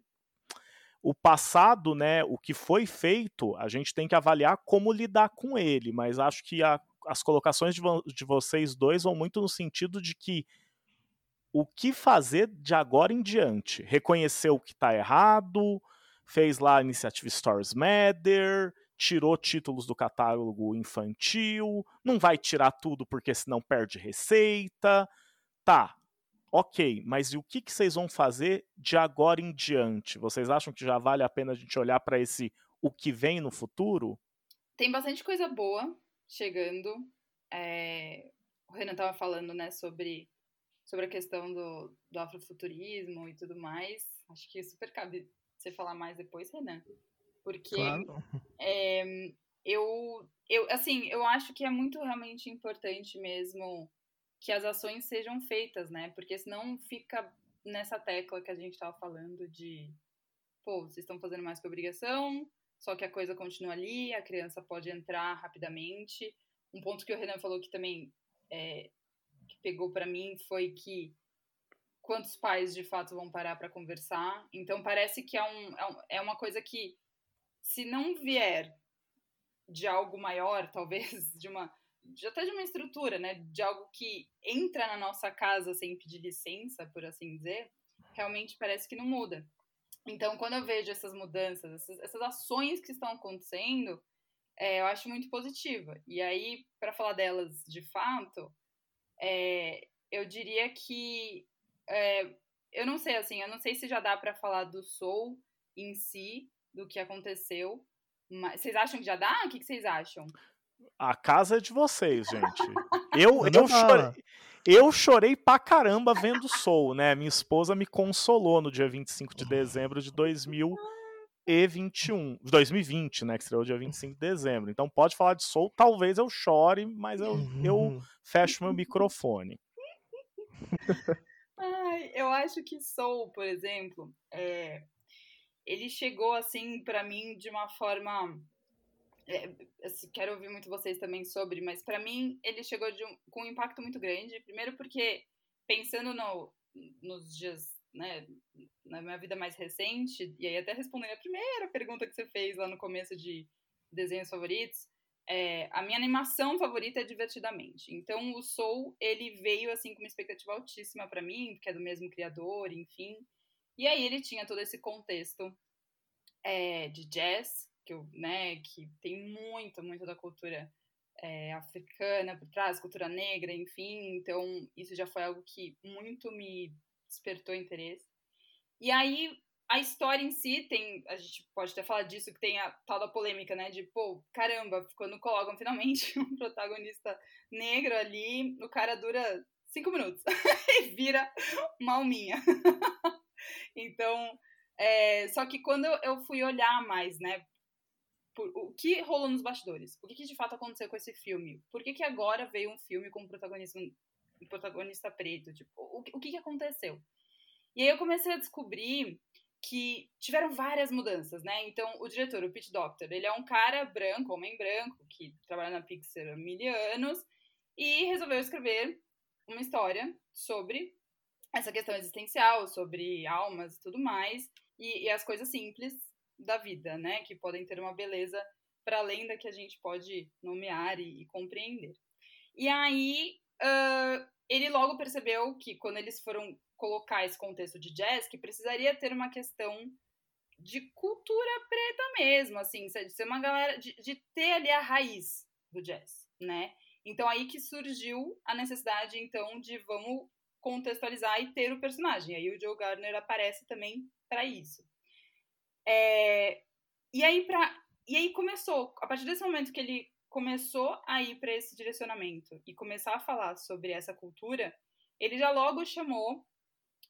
o passado, né, o que foi feito, a gente tem que avaliar como lidar com ele, mas acho que a, as colocações de, de vocês dois vão muito no sentido de que o que fazer de agora em diante? Reconhecer o que está errado, fez lá a iniciativa Stories Matter, tirou títulos do catálogo infantil, não vai tirar tudo porque senão perde receita. Tá, Ok, mas e o que, que vocês vão fazer de agora em diante? Vocês acham que já vale a pena a gente olhar para esse o que vem no futuro? Tem bastante coisa boa chegando. É... O Renan estava falando, né, sobre, sobre a questão do, do afrofuturismo e tudo mais. Acho que super cabe você falar mais depois, Renan. Porque claro. É, eu, eu, assim, eu acho que é muito realmente importante mesmo que as ações sejam feitas, né? Porque senão fica nessa tecla que a gente estava falando de, pô, vocês estão fazendo mais que obrigação, só que a coisa continua ali, a criança pode entrar rapidamente. Um ponto que o Renan falou que também é, que pegou para mim foi que quantos pais de fato vão parar para conversar. Então parece que é, um, é, é uma coisa que se não vier de algo maior, *laughs* talvez de uma de, até de uma estrutura, né? De algo que entra na nossa casa sem pedir licença, por assim dizer, realmente parece que não muda. Então, quando eu vejo essas mudanças, essas, essas ações que estão acontecendo, é, eu acho muito positiva. E aí, para falar delas de fato, é, eu diria que é, eu não sei assim, eu não sei se já dá para falar do Soul em si, do que aconteceu. Mas vocês acham que já dá? O que, que vocês acham? A casa é de vocês, gente. *laughs* Eu, eu, chorei, eu chorei pra caramba vendo Soul, né? Minha esposa me consolou no dia 25 de dezembro de 2021. 2020, né? Que estreou dia 25 de dezembro. Então pode falar de Soul, talvez eu chore, mas eu, eu uhum. fecho meu microfone. *laughs* Ai, eu acho que Soul, por exemplo, é, ele chegou assim para mim de uma forma é, quero ouvir muito vocês também sobre, mas para mim ele chegou um, com um impacto muito grande. Primeiro porque, pensando no, nos dias, né, na minha vida mais recente, e aí até respondendo a primeira pergunta que você fez lá no começo de desenhos favoritos, é, a minha animação favorita é Divertidamente. Então o Soul, ele veio assim com uma expectativa altíssima para mim, porque é do mesmo criador, enfim. E aí ele tinha todo esse contexto é, de jazz, que, eu, né, que tem muito, muito da cultura é, africana por trás, cultura negra, enfim. Então, isso já foi algo que muito me despertou interesse. E aí, a história em si tem, a gente pode até falar disso, que tem a tal da polêmica, né? De, pô, caramba, quando colocam finalmente *laughs* um protagonista negro ali, o cara dura cinco minutos *laughs* e vira uma alminha. *laughs* então, É, só que quando eu fui olhar mais, né, por, o que rolou nos bastidores, o que, que, de fato aconteceu com esse filme, por que, que agora veio um filme com um protagonista, um protagonista preto, tipo, o, o que, que aconteceu? E aí eu comecei a descobrir que tiveram várias mudanças, né? Então, o diretor, o Pete Doctor, ele é um cara branco, homem branco, que trabalha na Pixar há mil anos e resolveu escrever uma história sobre essa questão existencial, sobre almas e tudo mais, e, e as coisas simples da vida, né? Que podem ter uma beleza para além da que a gente pode nomear e, e compreender. E aí, uh, ele logo percebeu que quando eles foram colocar esse contexto de jazz, que precisaria ter uma questão de cultura preta mesmo, assim, de ser uma galera, de, de ter ali a raiz do jazz, né? Então aí que surgiu a necessidade, então, de vamos contextualizar e ter o personagem. Aí o Joe Gardner aparece também para isso. É, e aí para e aí começou, a partir desse momento que ele começou a ir para esse direcionamento e começar a falar sobre essa cultura, ele já logo chamou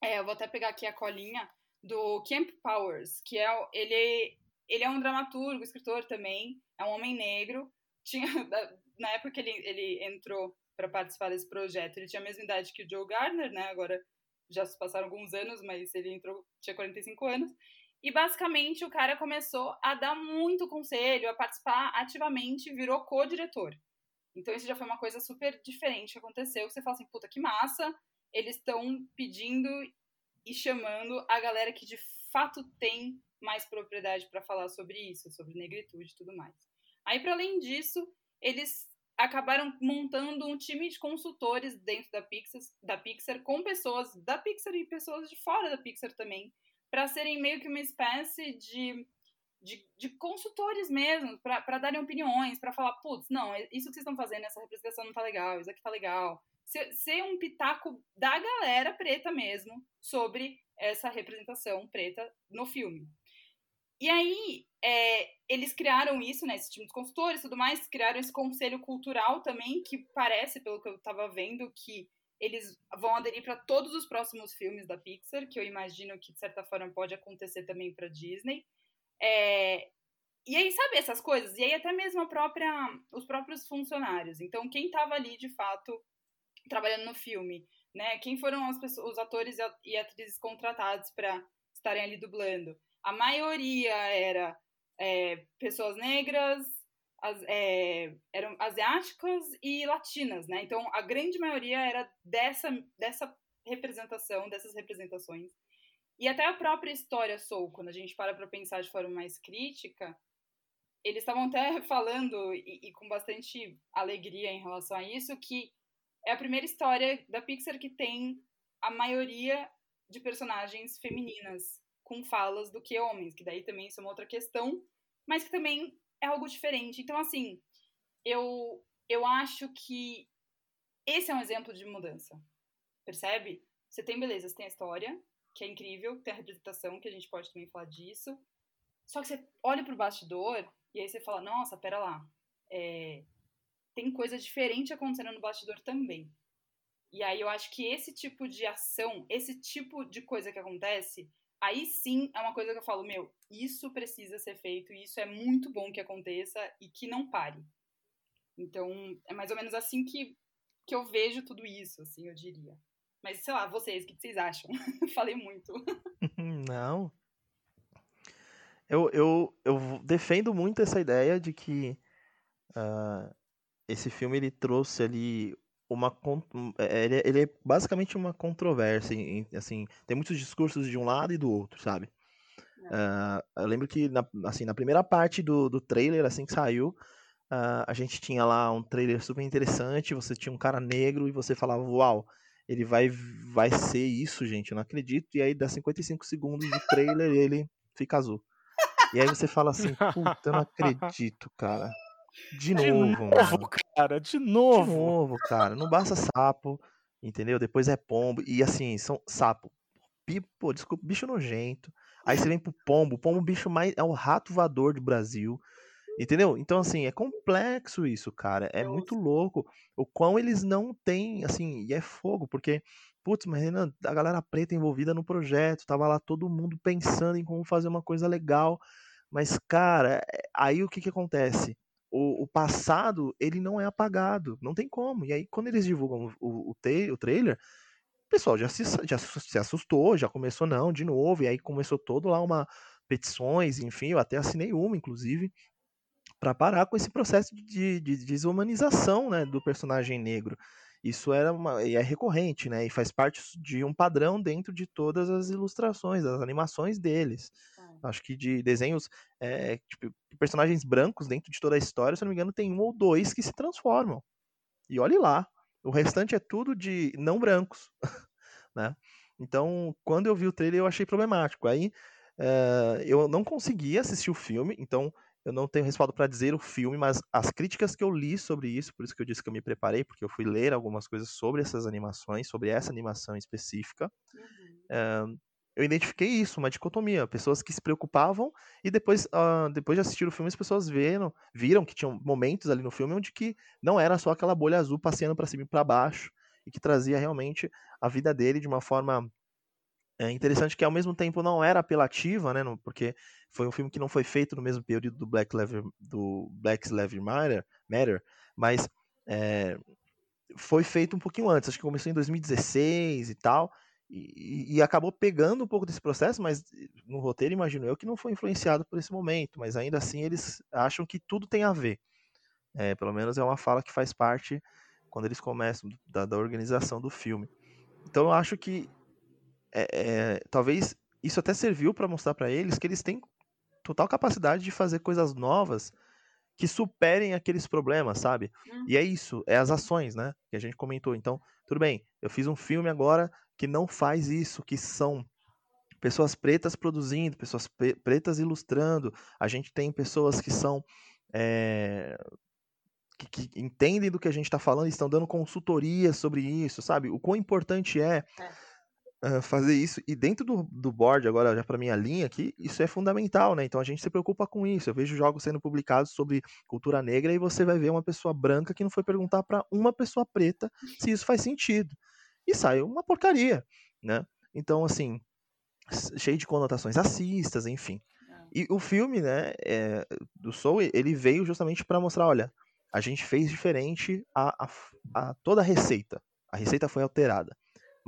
é, eu vou até pegar aqui a colinha do Camp Powers, que é ele, ele é um dramaturgo, escritor também, é um homem negro. Tinha, *laughs* na época que ele, ele entrou para participar desse projeto, ele tinha a mesma idade que o Joe Gardner, né? Agora já se passaram alguns anos, mas ele entrou, tinha 45 anos. E basicamente o cara começou a dar muito conselho, a participar ativamente, virou co-diretor. Então isso já foi uma coisa super diferente que aconteceu, você fala assim, puta que massa, eles estão pedindo e chamando a galera que de fato tem mais propriedade para falar sobre isso, sobre negritude e tudo mais. Aí, para além disso, eles acabaram montando um time de consultores dentro da Pixar, da Pixar com pessoas da Pixar e pessoas de fora da Pixar também, para serem meio que uma espécie de, de, de consultores mesmo, para darem opiniões, para falar, putz, não, isso que vocês estão fazendo, essa representação não tá legal, isso aqui tá legal, ser, ser um pitaco da galera preta mesmo sobre essa representação preta no filme. E aí, é, eles criaram isso, né, esse time de consultores e tudo mais, criaram esse conselho cultural também, que parece, pelo que eu estava vendo, que eles vão aderir para todos os próximos filmes da Pixar, que eu imagino que, de certa forma, pode acontecer também para Disney. É, e aí, sabe essas coisas? E aí, até mesmo própria, os próprios funcionários. Então, quem estava ali, de fato, trabalhando no filme, né? Quem foram as pessoas, os atores e atrizes contratados para estarem ali dublando? A maioria era é, pessoas negras, as, é, eram asiáticas e latinas, né? Então a grande maioria era dessa dessa representação, dessas representações. E até a própria história Soul, quando a gente para para pensar de forma mais crítica, eles estavam até *laughs* falando e, e, com bastante alegria em relação a isso que é a primeira história da Pixar que tem a maioria de personagens femininas com falas do que homens, que daí também isso é uma outra questão, mas que também é algo diferente. Então, assim, eu, eu acho que esse é um exemplo de mudança, percebe? Você tem beleza, você tem a história, que é incrível, tem a representação, que a gente pode também falar disso, só que você olha pro bastidor e aí você fala, nossa, pera lá, é, tem coisa diferente acontecendo no bastidor também. E aí eu acho que esse tipo de ação, esse tipo de coisa que acontece, aí sim é uma coisa que eu falo, meu, isso precisa ser feito, e isso é muito bom que aconteça e que não pare. Então, é mais ou menos assim que, que eu vejo tudo isso, assim, eu diria. Mas, sei lá, vocês, o que vocês acham? *laughs* Falei muito. *laughs* Não. Eu, eu, eu defendo muito essa ideia de que uh, esse filme ele trouxe ali uma é, ele, é, ele é basicamente uma controvérsia assim tem muitos discursos de um lado e do outro sabe? Uh, eu lembro que na, assim na primeira parte do, do trailer assim que saiu uh, a gente tinha lá um trailer super interessante você tinha um cara negro e você falava uau ele vai vai ser isso gente eu não acredito. E aí dá 55 segundos de trailer e ele fica azul. E aí você fala assim *laughs* puta eu não acredito cara de novo, de novo cara, de novo. De novo, cara. Não basta sapo, entendeu? Depois é pombo. E assim, são sapo. Pô, desculpa, bicho nojento. Aí você vem pro pombo. O pombo, bicho mais. É o rato voador do Brasil. Entendeu? Então, assim, é complexo isso, cara. É muito louco o quão eles não têm, assim, e é fogo, porque putz, mas Renan, a galera preta envolvida no projeto, tava lá todo mundo pensando em como fazer uma coisa legal, mas cara, é, aí o que que acontece? O, o passado, ele não é apagado, não tem como. E aí, quando eles divulgam o, o, o trailer, o pessoal já se, já se assustou, já começou, não, de novo, e aí começou todo lá uma petições, enfim, eu até assinei uma, inclusive, para parar com esse processo de, de, de desumanização né, do personagem negro. Isso era uma, é recorrente, né? E faz parte de um padrão dentro de todas as ilustrações, das animações deles. É. Acho que de desenhos, é, tipo, personagens brancos dentro de toda a história, se não me engano, tem um ou dois que se transformam. E olhe lá, o restante é tudo de não brancos, *laughs* né? Então, quando eu vi o trailer, eu achei problemático. Aí, é, eu não consegui assistir o filme, então eu não tenho respaldo para dizer o filme, mas as críticas que eu li sobre isso, por isso que eu disse que eu me preparei, porque eu fui ler algumas coisas sobre essas animações, sobre essa animação específica. Uhum. Eu identifiquei isso, uma dicotomia. Pessoas que se preocupavam e depois, uh, depois de assistir o filme, as pessoas viram, viram que tinham momentos ali no filme onde que não era só aquela bolha azul passeando para cima e para baixo e que trazia realmente a vida dele de uma forma é interessante que ao mesmo tempo não era apelativa, né? Porque foi um filme que não foi feito no mesmo período do Black Lives, do Black Lives Matter, Matter mas é, foi feito um pouquinho antes, acho que começou em 2016 e tal, e, e, acabou pegando um pouco desse processo, mas no roteiro imagino eu que não foi influenciado por esse momento, mas ainda assim eles acham que tudo tem a ver. É, pelo menos é uma fala que faz parte quando eles começam da, da organização do filme. Então eu acho que é, é, talvez isso até serviu para mostrar para eles que eles têm total capacidade de fazer coisas novas que superem aqueles problemas, sabe? Uhum. E é isso, é as ações, né? Que a gente comentou. Então, tudo bem, eu fiz um filme agora que não faz isso, que são pessoas pretas produzindo, pessoas pretas ilustrando. A gente tem pessoas que são. É, que, que, entendem do que a gente está falando e estão dando consultoria sobre isso, sabe? O quão importante é. é uh, fazer isso. E dentro do, do board, agora já para minha linha aqui, isso é fundamental, né? Então a gente se preocupa com isso. Eu vejo jogos sendo publicados sobre cultura negra e você vai ver uma pessoa branca que não foi perguntar para uma pessoa preta se isso faz sentido. E sai uma porcaria, né? Então, assim, cheio de conotações racistas, enfim. É. E o filme, né, é, do Soul, ele veio justamente para mostrar, olha, a gente fez diferente a, a, a, toda a receita. A receita foi alterada.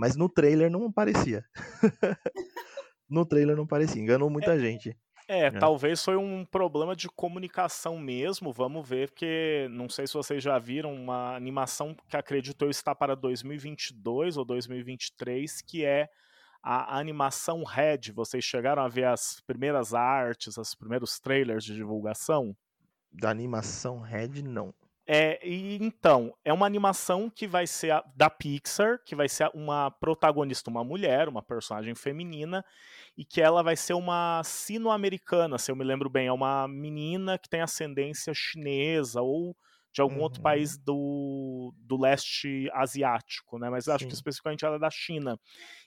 Mas no trailer não parecia. *laughs* no trailer não parecia, enganou muita é, gente. É, é, talvez foi um problema de comunicação mesmo. Vamos ver, porque não sei se vocês já viram uma animação que acredito eu está para 2022 ou 2023, que é a animação Red. Vocês chegaram a ver as primeiras artes, os primeiros trailers de divulgação? Da animação Red, não. É, e então, é uma animação que vai ser a, da Pixar, que vai ser uma protagonista, uma mulher, uma personagem feminina, e que ela vai ser uma sino-americana, se eu me lembro bem. É uma menina que tem ascendência chinesa ou de algum uhum. outro país do, do leste asiático, né? Mas acho que especificamente ela é da China.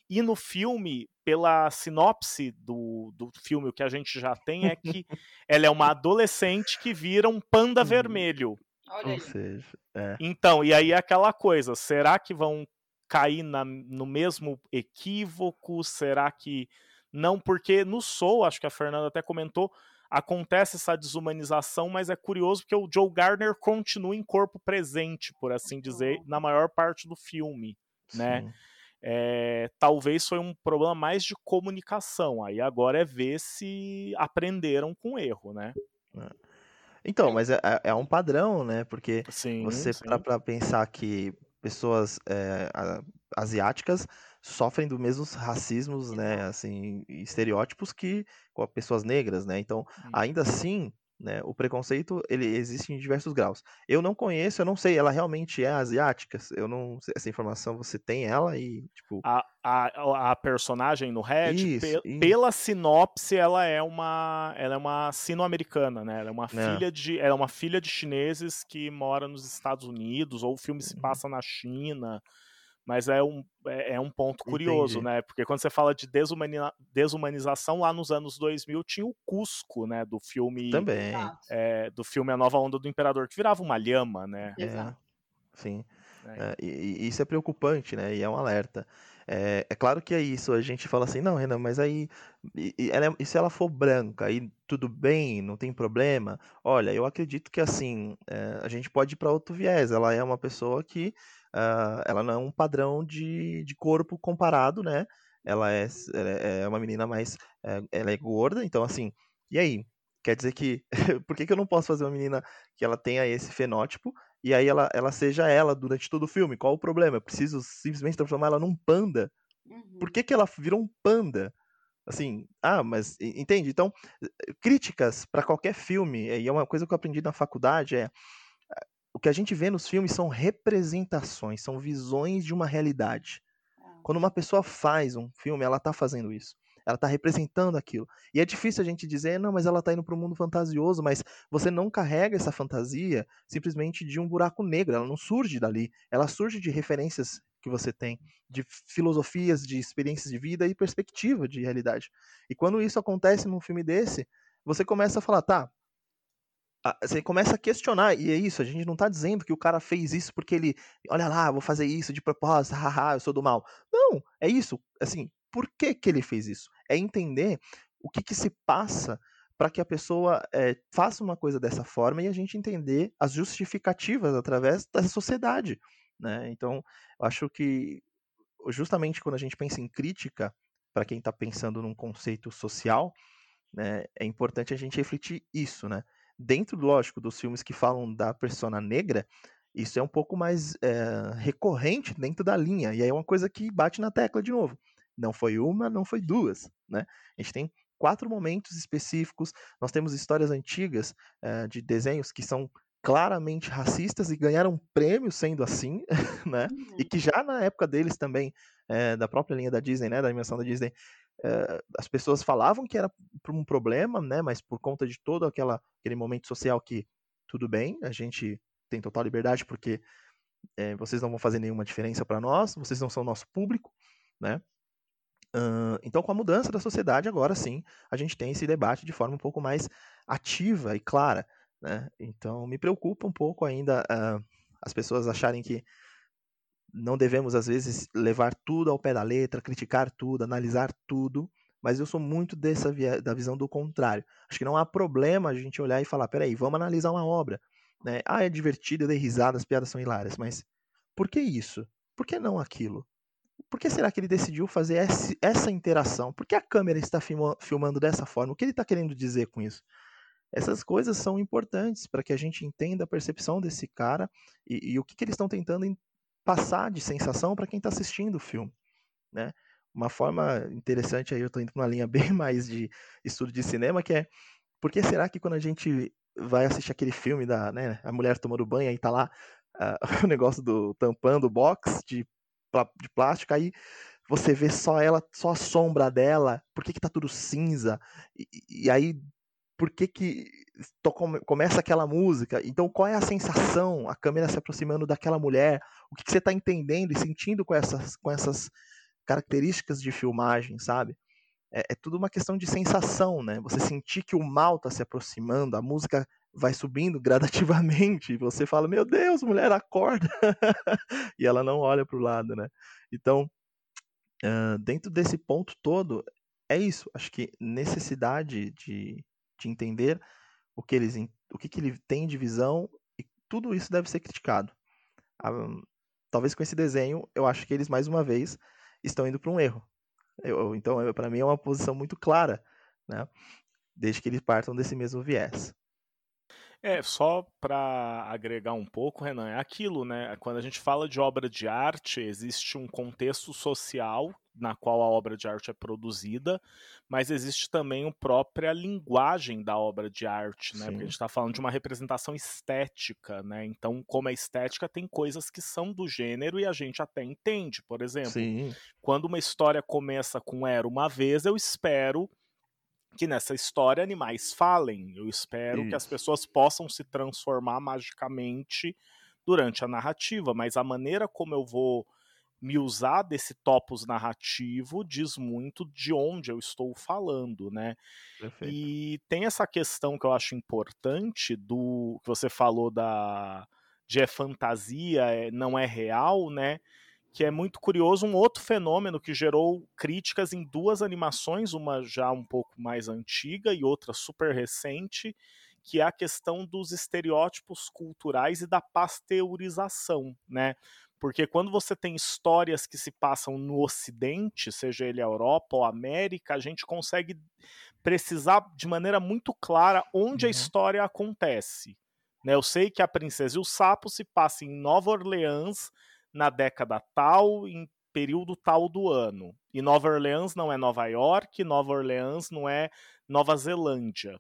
E no filme, pela sinopse do, do filme, o que a gente já tem é que *laughs* ela é uma adolescente que vira um panda uhum. vermelho. Olha Ou aí. seja, é. Então, e aí é aquela coisa, será que vão cair na, no mesmo equívoco? Será que não? Porque no Soul, acho que a Fernanda até comentou, acontece essa desumanização, mas é curioso porque o Joe Gardner continua em corpo presente, por assim dizer, na maior parte do filme, né? É, talvez foi um problema mais de comunicação. Aí agora é ver se aprenderam com o erro, né? É. Então, mas é, é, é um padrão, né? Porque sim, você, para pensar que pessoas é, asiáticas sofrem dos mesmos racismos, né? Assim, estereótipos que com pessoas negras, né? Então, hum. ainda assim, né? O preconceito ele existe em diversos graus. Eu não conheço, eu não sei, ela realmente é asiática? Eu não essa informação você tem ela e tipo a, a, a personagem no Red, isso, pe isso. pela sinopse, ela é uma ela é uma sino-americana, né? Ela é uma é. filha de ela é uma filha de chineses que mora nos Estados Unidos ou o filme se uhum. passa na China. Mas é um, é, é um ponto curioso, Entendi. né? Porque quando você fala de desumaniza desumanização, lá nos anos 2000 tinha o Cusco, né? Do filme. Também. É, do filme A Nova Onda do Imperador, que virava uma lhama, né? É, sim. É. é, e, e, isso é preocupante, né? E é um alerta. É, é, claro que é isso, a gente fala assim, não, Renan, mas aí, e, e, ela, e se ela for branca, aí tudo bem, não tem problema? Olha, eu acredito que assim, é, a gente pode ir para outro viés, ela é uma pessoa que, uh, ela não é um padrão de, de corpo comparado, né? Ela é, é uma menina mais, é, ela é gorda, então assim, e aí? Quer dizer que, *laughs* por que, que eu não posso fazer uma menina que ela tenha esse fenótipo e aí ela, ela seja ela durante todo o filme. Qual o problema? Eu preciso simplesmente transformar ela num panda. Uhum. Por que, que ela virou um panda? Assim, ah, mas entende? Então, críticas para qualquer filme, e é uma coisa que eu aprendi na faculdade, é o que a gente vê nos filmes são representações, são visões de uma realidade. Ah. Quando uma pessoa faz um filme, ela está fazendo isso. Ela está representando aquilo. E é difícil a gente dizer, não, mas ela está indo para um mundo fantasioso, mas você não carrega essa fantasia simplesmente de um buraco negro. Ela não surge dali. Ela surge de referências que você tem, de filosofias, de experiências de vida e perspectiva de realidade. E quando isso acontece num filme desse, você começa a falar, tá, você começa a questionar, e é isso, a gente não tá dizendo que o cara fez isso porque ele, olha lá, vou fazer isso de propósito, *laughs* haha, eu sou do mal. Não, é isso, assim, por que, que ele fez isso? É entender o que, que se passa para que a pessoa é, faça uma coisa dessa forma e a gente entender as justificativas através da sociedade. Né? Então, eu acho que justamente quando a gente pensa em crítica, para quem está pensando num conceito social, né, é importante a gente refletir isso, né? Dentro, lógico, dos filmes que falam da persona negra, isso é um pouco mais é, recorrente dentro da linha, e aí é uma coisa que bate na tecla de novo. Não foi uma, não foi duas, né? A gente tem quatro momentos específicos. Nós temos histórias antigas uh, de desenhos que são claramente racistas e ganharam prêmios sendo assim, *laughs* né? Uhum. E que já na época deles também, é, da própria linha da Disney, né? Da animação da Disney, é, as pessoas falavam que era um problema, né? Mas por conta de todo aquela, aquele momento social que tudo bem, a gente tem total liberdade porque é, vocês não vão fazer nenhuma diferença para nós, vocês não são nosso público, né? Uh, então, com a mudança da sociedade, agora sim, a gente tem esse debate de forma um pouco mais ativa e clara. Né? Então, me preocupa um pouco ainda uh, as pessoas acharem que não devemos, às vezes, levar tudo ao pé da letra, criticar tudo, analisar tudo, mas eu sou muito dessa via, da visão do contrário. Acho que não há problema a gente olhar e falar, peraí, vamos analisar uma obra. Né? Ah, é divertido, eu dei risada, as piadas são hilárias, mas por que isso? Por que não aquilo? Por que será que ele decidiu fazer essa interação? Por que a câmera está filmando dessa forma? O que ele está querendo dizer com isso? Essas coisas são importantes para que a gente entenda a percepção desse cara e, e o que, que eles estão tentando passar de sensação para quem está assistindo o filme. Né? Uma forma interessante, aí eu estou indo para uma linha *laughs* bem mais de estudo de cinema, que é por que será que quando a gente vai assistir aquele filme da né, a mulher tomando banho e está lá uh, *laughs* o negócio do tampando o box de de plástico, aí você vê só ela, só a sombra dela, por que, que tá tudo cinza? E, e aí, por que que começa aquela música? Então, qual é a sensação? A câmera se aproximando daquela mulher, o que, que você está entendendo e sentindo com essas, com essas características de filmagem, sabe? É, é, tudo uma questão de sensação, né? Você sentir que o mal está se aproximando, a música vai subindo *laughs* gradativamente e você fala: Meu Deus, mulher, acorda! *laughs* e ela não olha para o lado, né? Então, dentro desse ponto todo, é isso. Acho que necessidade de, de entender o que, eles, o que, que ele tem de visão e tudo isso deve ser criticado. Uh, talvez com esse desenho, eu acho que eles, mais uma vez, estão indo para um erro. Eu, então, para mim, é uma posição muito clara, né? desde que eles partam desse mesmo viés. É, só para agregar um pouco, Renan, é aquilo, né? Quando a gente fala de obra de arte, existe um contexto social na qual a obra de arte é produzida, mas existe também a própria linguagem da obra de arte, né? Sim. Porque a gente está falando de uma representação estética, né? Então, como é estética, tem coisas que são do gênero e a gente até entende. Por exemplo, Sim. quando uma história começa com era uma vez, eu espero que nessa história animais falem. Eu espero Isso. que as pessoas possam se transformar magicamente durante a narrativa, mas a maneira como eu vou me usar desse topos narrativo diz muito de onde eu estou falando, né? Perfeito. E tem essa questão que eu acho importante do que você falou da de é fantasia, é, não é real, né? que é muito curioso, um outro fenômeno que gerou críticas em duas animações, uma já um pouco mais antiga e outra super recente, que é a questão dos estereótipos culturais e da pasteurização, né? Porque quando você tem histórias que se passam no Ocidente, seja ele a Europa ou a América, a gente consegue precisar de maneira muito clara onde uhum. a história acontece. Né? Eu sei que a Princesa e o Sapo se passa em Nova Orleans na década tal, em período tal do ano. E Nova Orleans não é Nova York, Nova Orleans não é Nova Zelândia.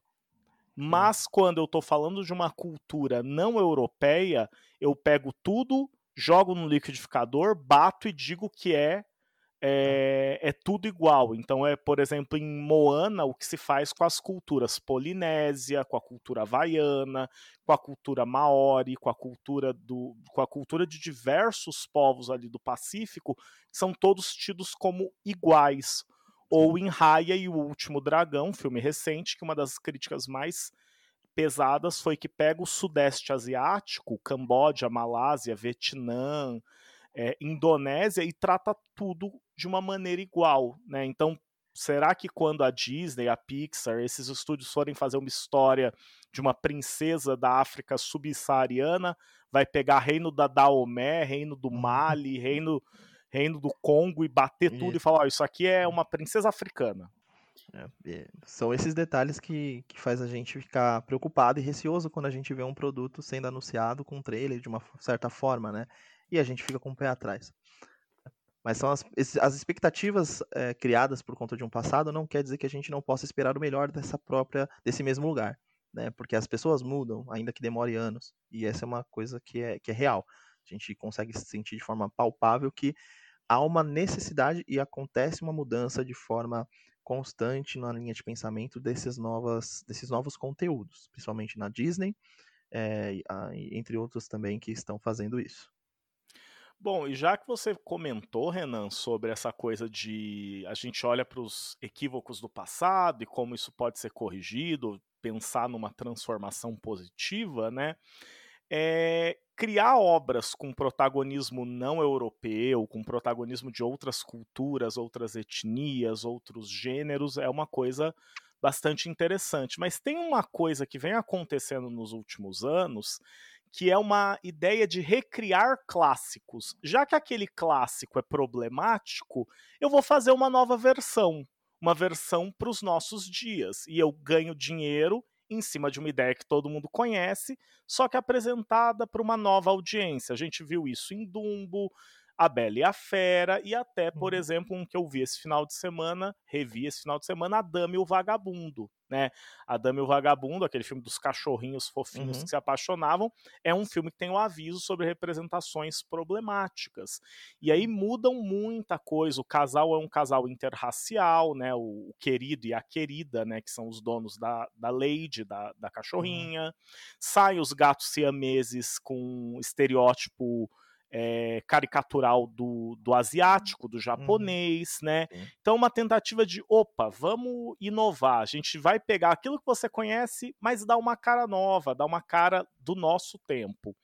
Mas quando eu estou falando de uma cultura não europeia, eu pego tudo, jogo no liquidificador, bato e digo que é é, é, tudo igual. Então, é, por exemplo, em Moana, o que se faz com as culturas polinésia, com a cultura havaiana, com a cultura maori, com a cultura do, com a cultura de diversos povos ali do Pacífico, são todos tidos como iguais. Ou em Raya e o Último Dragão, filme recente, que uma das críticas mais pesadas foi que pega o Sudeste Asiático, Camboja, Malásia, Vietnã, é, Indonésia e trata tudo de uma maneira igual, né? Então, será que quando a Disney, a Pixar, esses estúdios forem fazer uma história de uma princesa da África subsaariana, vai pegar reino da Daomé, reino do uhum. Mali, reino reino do Congo e bater tudo e falar, oh, isso aqui é uma princesa africana. É, são esses detalhes que, que faz a gente ficar preocupado e receoso quando a gente vê um produto sendo anunciado com um trailer de uma certa forma, né? e a gente fica com o pé atrás. Mas são as, as expectativas é, criadas por conta de um passado não quer dizer que a gente não possa esperar o melhor dessa própria, desse mesmo lugar, né? Porque as pessoas mudam, ainda que demore anos, e essa é uma coisa que é, que é real. A gente consegue sentir de forma palpável que há uma necessidade e acontece uma mudança de forma constante na linha de pensamento desses, novas, desses novos conteúdos, principalmente na Disney, é, entre outros também que estão fazendo isso. Bom, e já que você comentou, Renan, sobre essa coisa de a gente olha para os equívocos do passado e como isso pode ser corrigido, pensar numa transformação positiva, né? É, criar obras com protagonismo não europeu, com protagonismo de outras culturas, outras etnias, outros gêneros, é uma coisa bastante interessante. Mas tem uma coisa que vem acontecendo nos últimos anos que é uma ideia de recriar clássicos. Já que aquele clássico é problemático, eu vou fazer uma nova versão, uma versão para os nossos dias. E eu ganho dinheiro em cima de uma ideia que todo mundo conhece, só que apresentada para uma nova audiência. A gente viu isso em Dumbo, a Bela e a Fera, e até, por uhum. exemplo, um que eu vi esse final de semana, revi esse final de semana, A Dama e o Vagabundo. Né? A Dama e o Vagabundo, aquele filme dos cachorrinhos fofinhos uhum. que se apaixonavam, é um filme que tem um aviso sobre representações problemáticas. E aí mudam muita coisa. O casal é um casal interracial, né? O, o querido e a querida, né? Que são os donos da, da Lady, da, da uhum. cachorrinha. Uhum. Saem os gatos siameses com estereótipo é, caricatural do, do asiático, do uhum. japonês, uhum. né? Então, uma tentativa de, opa, vamos inovar. A gente vai pegar aquilo que você conhece, mas dar uma cara nova, dar uma cara do nosso tempo.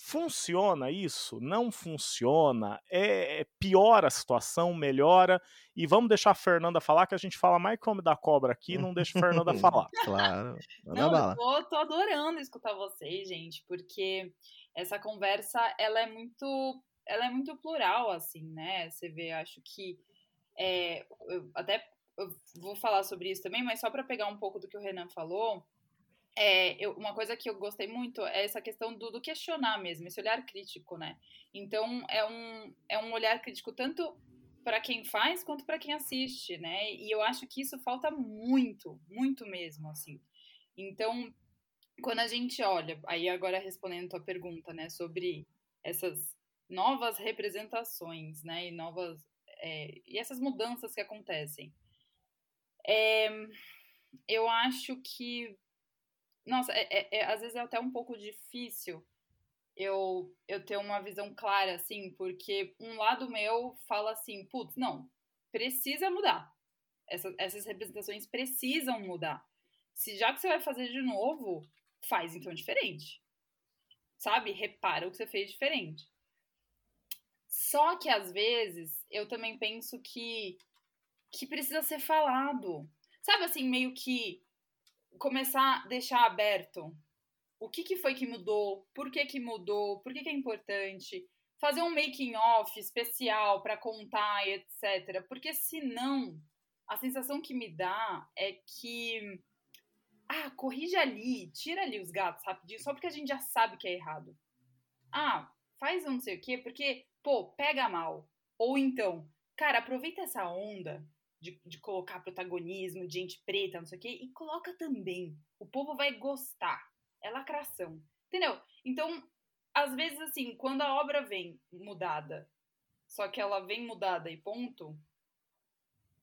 Funciona isso? Não funciona? É, é piora a situação, melhora. E vamos deixar a Fernanda falar, que a gente fala mais como da cobra aqui, não deixa a Fernanda *laughs* falar. claro. Não, eu tô, tô adorando escutar vocês, gente, porque essa conversa ela é muito ela é muito plural assim né? Você vê acho que é, eu até eu vou falar sobre isso também mas só para pegar um pouco do que o Renan falou é, eu, uma coisa que eu gostei muito é essa questão do, do, questionar mesmo esse olhar crítico né? Então é um é um olhar crítico tanto para quem faz quanto para quem assiste né? E eu acho que isso falta muito muito mesmo assim. Então quando a gente olha, aí agora respondendo tua pergunta, né, sobre essas novas representações, né, e novas é, e essas mudanças que acontecem, é, eu acho que, nossa, é, é, é, às vezes é até um pouco difícil eu eu ter uma visão clara, assim, porque um lado meu fala assim, putz, não, precisa mudar. Essa, essas representações precisam mudar. Se já que você vai fazer de novo, faz então diferente. Sabe? Repara o que você fez diferente. Só que às vezes eu também penso que que precisa ser falado. Sabe assim, meio que começar a deixar aberto o que, que foi que mudou, por que, que mudou, por que, que é importante, fazer um making off especial para contar, etc. Porque senão a sensação que me dá é que ah, corrige ali, tira ali os gatos rapidinho, só porque a gente já sabe que é errado. Ah, faz um não sei o quê, porque, pô, pega mal. Ou então, cara, aproveita essa onda de, de colocar protagonismo de gente preta, não sei o quê, e coloca também. O povo vai gostar. É lacração. Entendeu? Então, às vezes, assim, quando a obra vem mudada, só que ela vem mudada e ponto,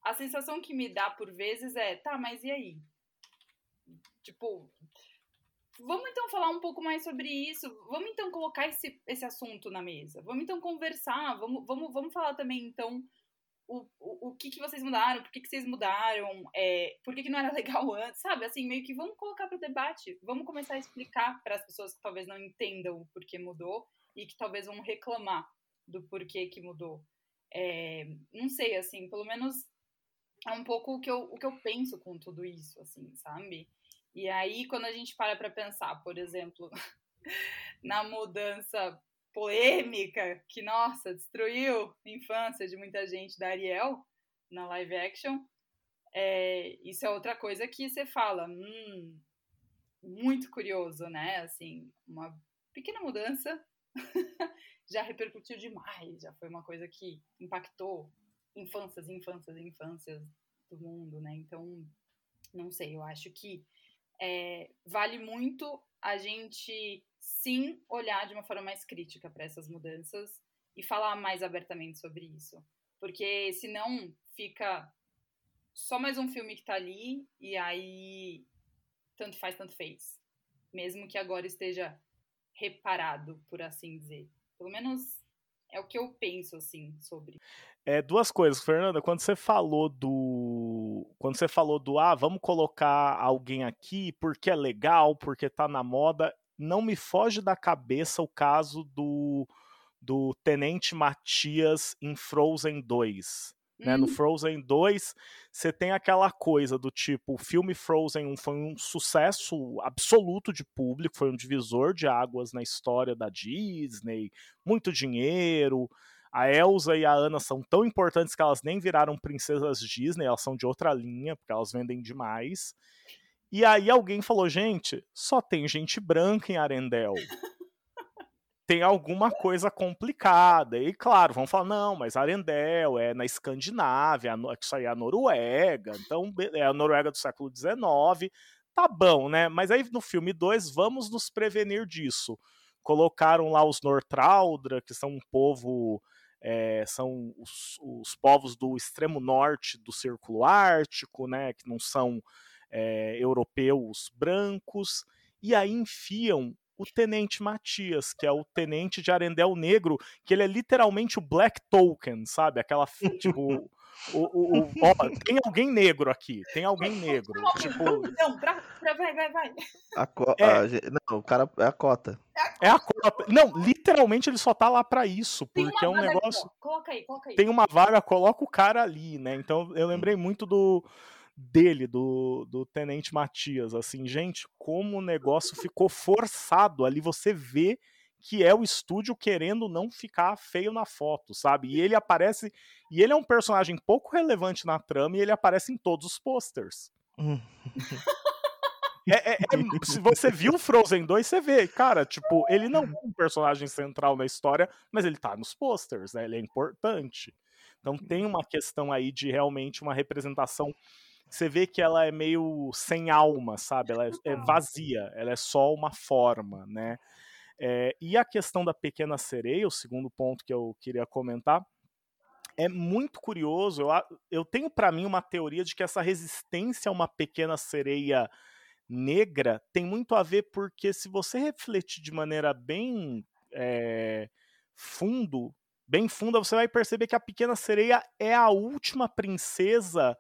a sensação que me dá por vezes é, tá, mas e aí? Tipo, vamos então falar um pouco mais sobre isso. Vamos então colocar esse, esse assunto na mesa. Vamos então conversar. Vamos, vamos, vamos falar também então o, o, o que, que vocês mudaram, por que, que vocês mudaram, é, por que, que não era *laughs* legal antes, sabe? Assim, meio que vamos colocar para o debate, vamos começar a explicar para as pessoas que talvez não entendam o porquê mudou e que talvez vão reclamar do porquê que mudou. É, não sei, assim, pelo menos é um pouco o que, eu, o que eu penso com tudo isso, assim, sabe? E aí, quando a gente para para pensar, por exemplo, *laughs* na mudança polêmica que, nossa, destruiu a infância de muita gente da Ariel na live action. É, isso é outra coisa que você fala, hum, muito curioso, né? Assim, uma pequena mudança *laughs* já repercutiu demais, já foi uma coisa que impactou infâncias, infâncias, infâncias do mundo, né? Então, não sei, eu acho que é, vale muito a gente sim olhar de uma forma mais crítica para essas mudanças e falar mais abertamente sobre isso. Porque senão fica só mais um filme que tá ali e aí tanto faz, tanto fez. Mesmo que agora esteja reparado, por assim dizer. Pelo menos é o que eu penso, assim, sobre. É, duas coisas, Fernanda. Quando você falou do. Quando você falou do ah, vamos colocar alguém aqui porque é legal, porque tá na moda, não me foge da cabeça o caso do, do Tenente Matias em Frozen 2. Né? No hum. Frozen 2, você tem aquela coisa do tipo: o filme Frozen 1 foi um sucesso absoluto de público, foi um divisor de águas na história da Disney, muito dinheiro. A Elsa e a Anna são tão importantes que elas nem viraram princesas Disney, elas são de outra linha, porque elas vendem demais. E aí alguém falou, gente, só tem gente branca em Arendelle. Tem alguma coisa complicada. E claro, vão falar, não, mas Arendelle é na Escandinávia, isso aí é a Noruega, então é a Noruega do século XIX. Tá bom, né? Mas aí no filme 2, vamos nos prevenir disso. Colocaram lá os Nortraudra, que são um povo. É, são os, os povos do extremo norte do Círculo Ártico, né? Que não são é, europeus brancos, e aí enfiam o Tenente Matias, que é o Tenente de Arendelle Negro, que ele é literalmente o Black Token, sabe? Aquela, tipo... O, o, o, ó, tem alguém negro aqui, tem alguém negro. Não, tipo... não pra, pra, vai, vai, vai. A co... é, a, não, o cara é a cota. É a cota. Não, literalmente ele só tá lá para isso, porque é um negócio. Ali, coloca aí, coloca aí. Tem uma vaga, coloca o cara ali, né? Então eu lembrei muito do dele, do, do Tenente Matias. Assim, gente, como o negócio ficou forçado ali, você vê que é o estúdio querendo não ficar feio na foto, sabe? E ele aparece. E ele é um personagem pouco relevante na trama e ele aparece em todos os posters. *laughs* É, é, é, se você viu Frozen 2, você vê, cara, tipo, ele não é um personagem central na história, mas ele tá nos posters, né? Ele é importante. Então tem uma questão aí de realmente uma representação você vê que ela é meio sem alma, sabe? Ela é, é vazia, ela é só uma forma, né? É, e a questão da pequena sereia, o segundo ponto que eu queria comentar, é muito curioso. Eu, eu tenho para mim uma teoria de que essa resistência a uma pequena sereia negra tem muito a ver porque se você refletir de maneira bem é, fundo, bem funda, você vai perceber que a pequena sereia é a última princesa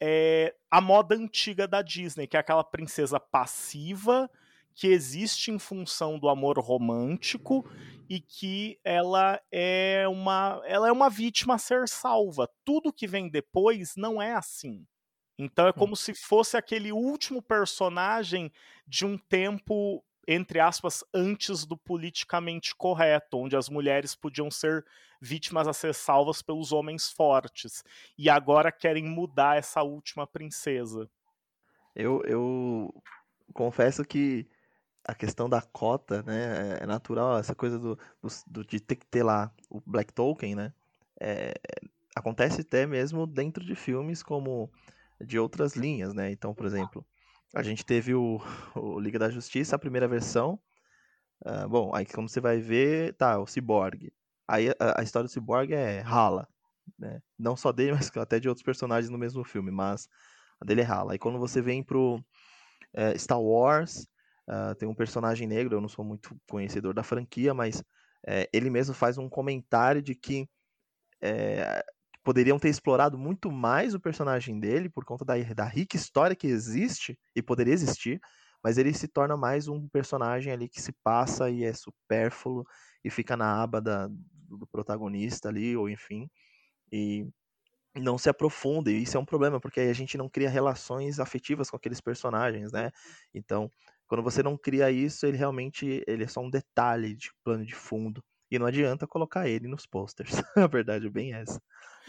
é a moda antiga da Disney, que é aquela princesa passiva que existe em função do amor romântico e que ela é uma ela é uma vítima a ser salva. Tudo que vem depois não é assim. Então é hum. como se fosse aquele último personagem de um tempo entre aspas, antes do politicamente correto, onde as mulheres podiam ser vítimas a ser salvas pelos homens fortes. E agora querem mudar essa última princesa. Eu, eu confesso que a questão da cota, né, é natural, essa coisa do, do de ter que ter lá o Black Token, né, é, acontece até mesmo dentro de filmes como de outras linhas, né, então, por exemplo, a gente teve o, *laughs* o Liga da Justiça, a primeira versão. Uh, bom, aí como você vai ver, tá, o Cyborg. Aí a, a história do Cyborg é rala, né? Não só dele, *laughs* mas até de outros personagens no mesmo filme, mas a dele é rala. Aí quando você vem pro é, Star Wars, uh, tem um personagem negro, eu não sou muito conhecedor da franquia, mas é, ele mesmo faz um comentário de que é, poderiam ter explorado muito mais o personagem dele por conta da, da rica história que existe e poderia existir, mas ele se torna mais um personagem ali que se passa e é supérfluo e fica na aba da, do protagonista ali, ou enfim, e não se aprofunda, e isso é um problema, porque aí a gente não cria relações afetivas com aqueles personagens, né? Então, quando você não cria isso, ele realmente ele é só um detalhe de plano de fundo. E não adianta colocar ele nos posters. *laughs* a verdade é bem essa.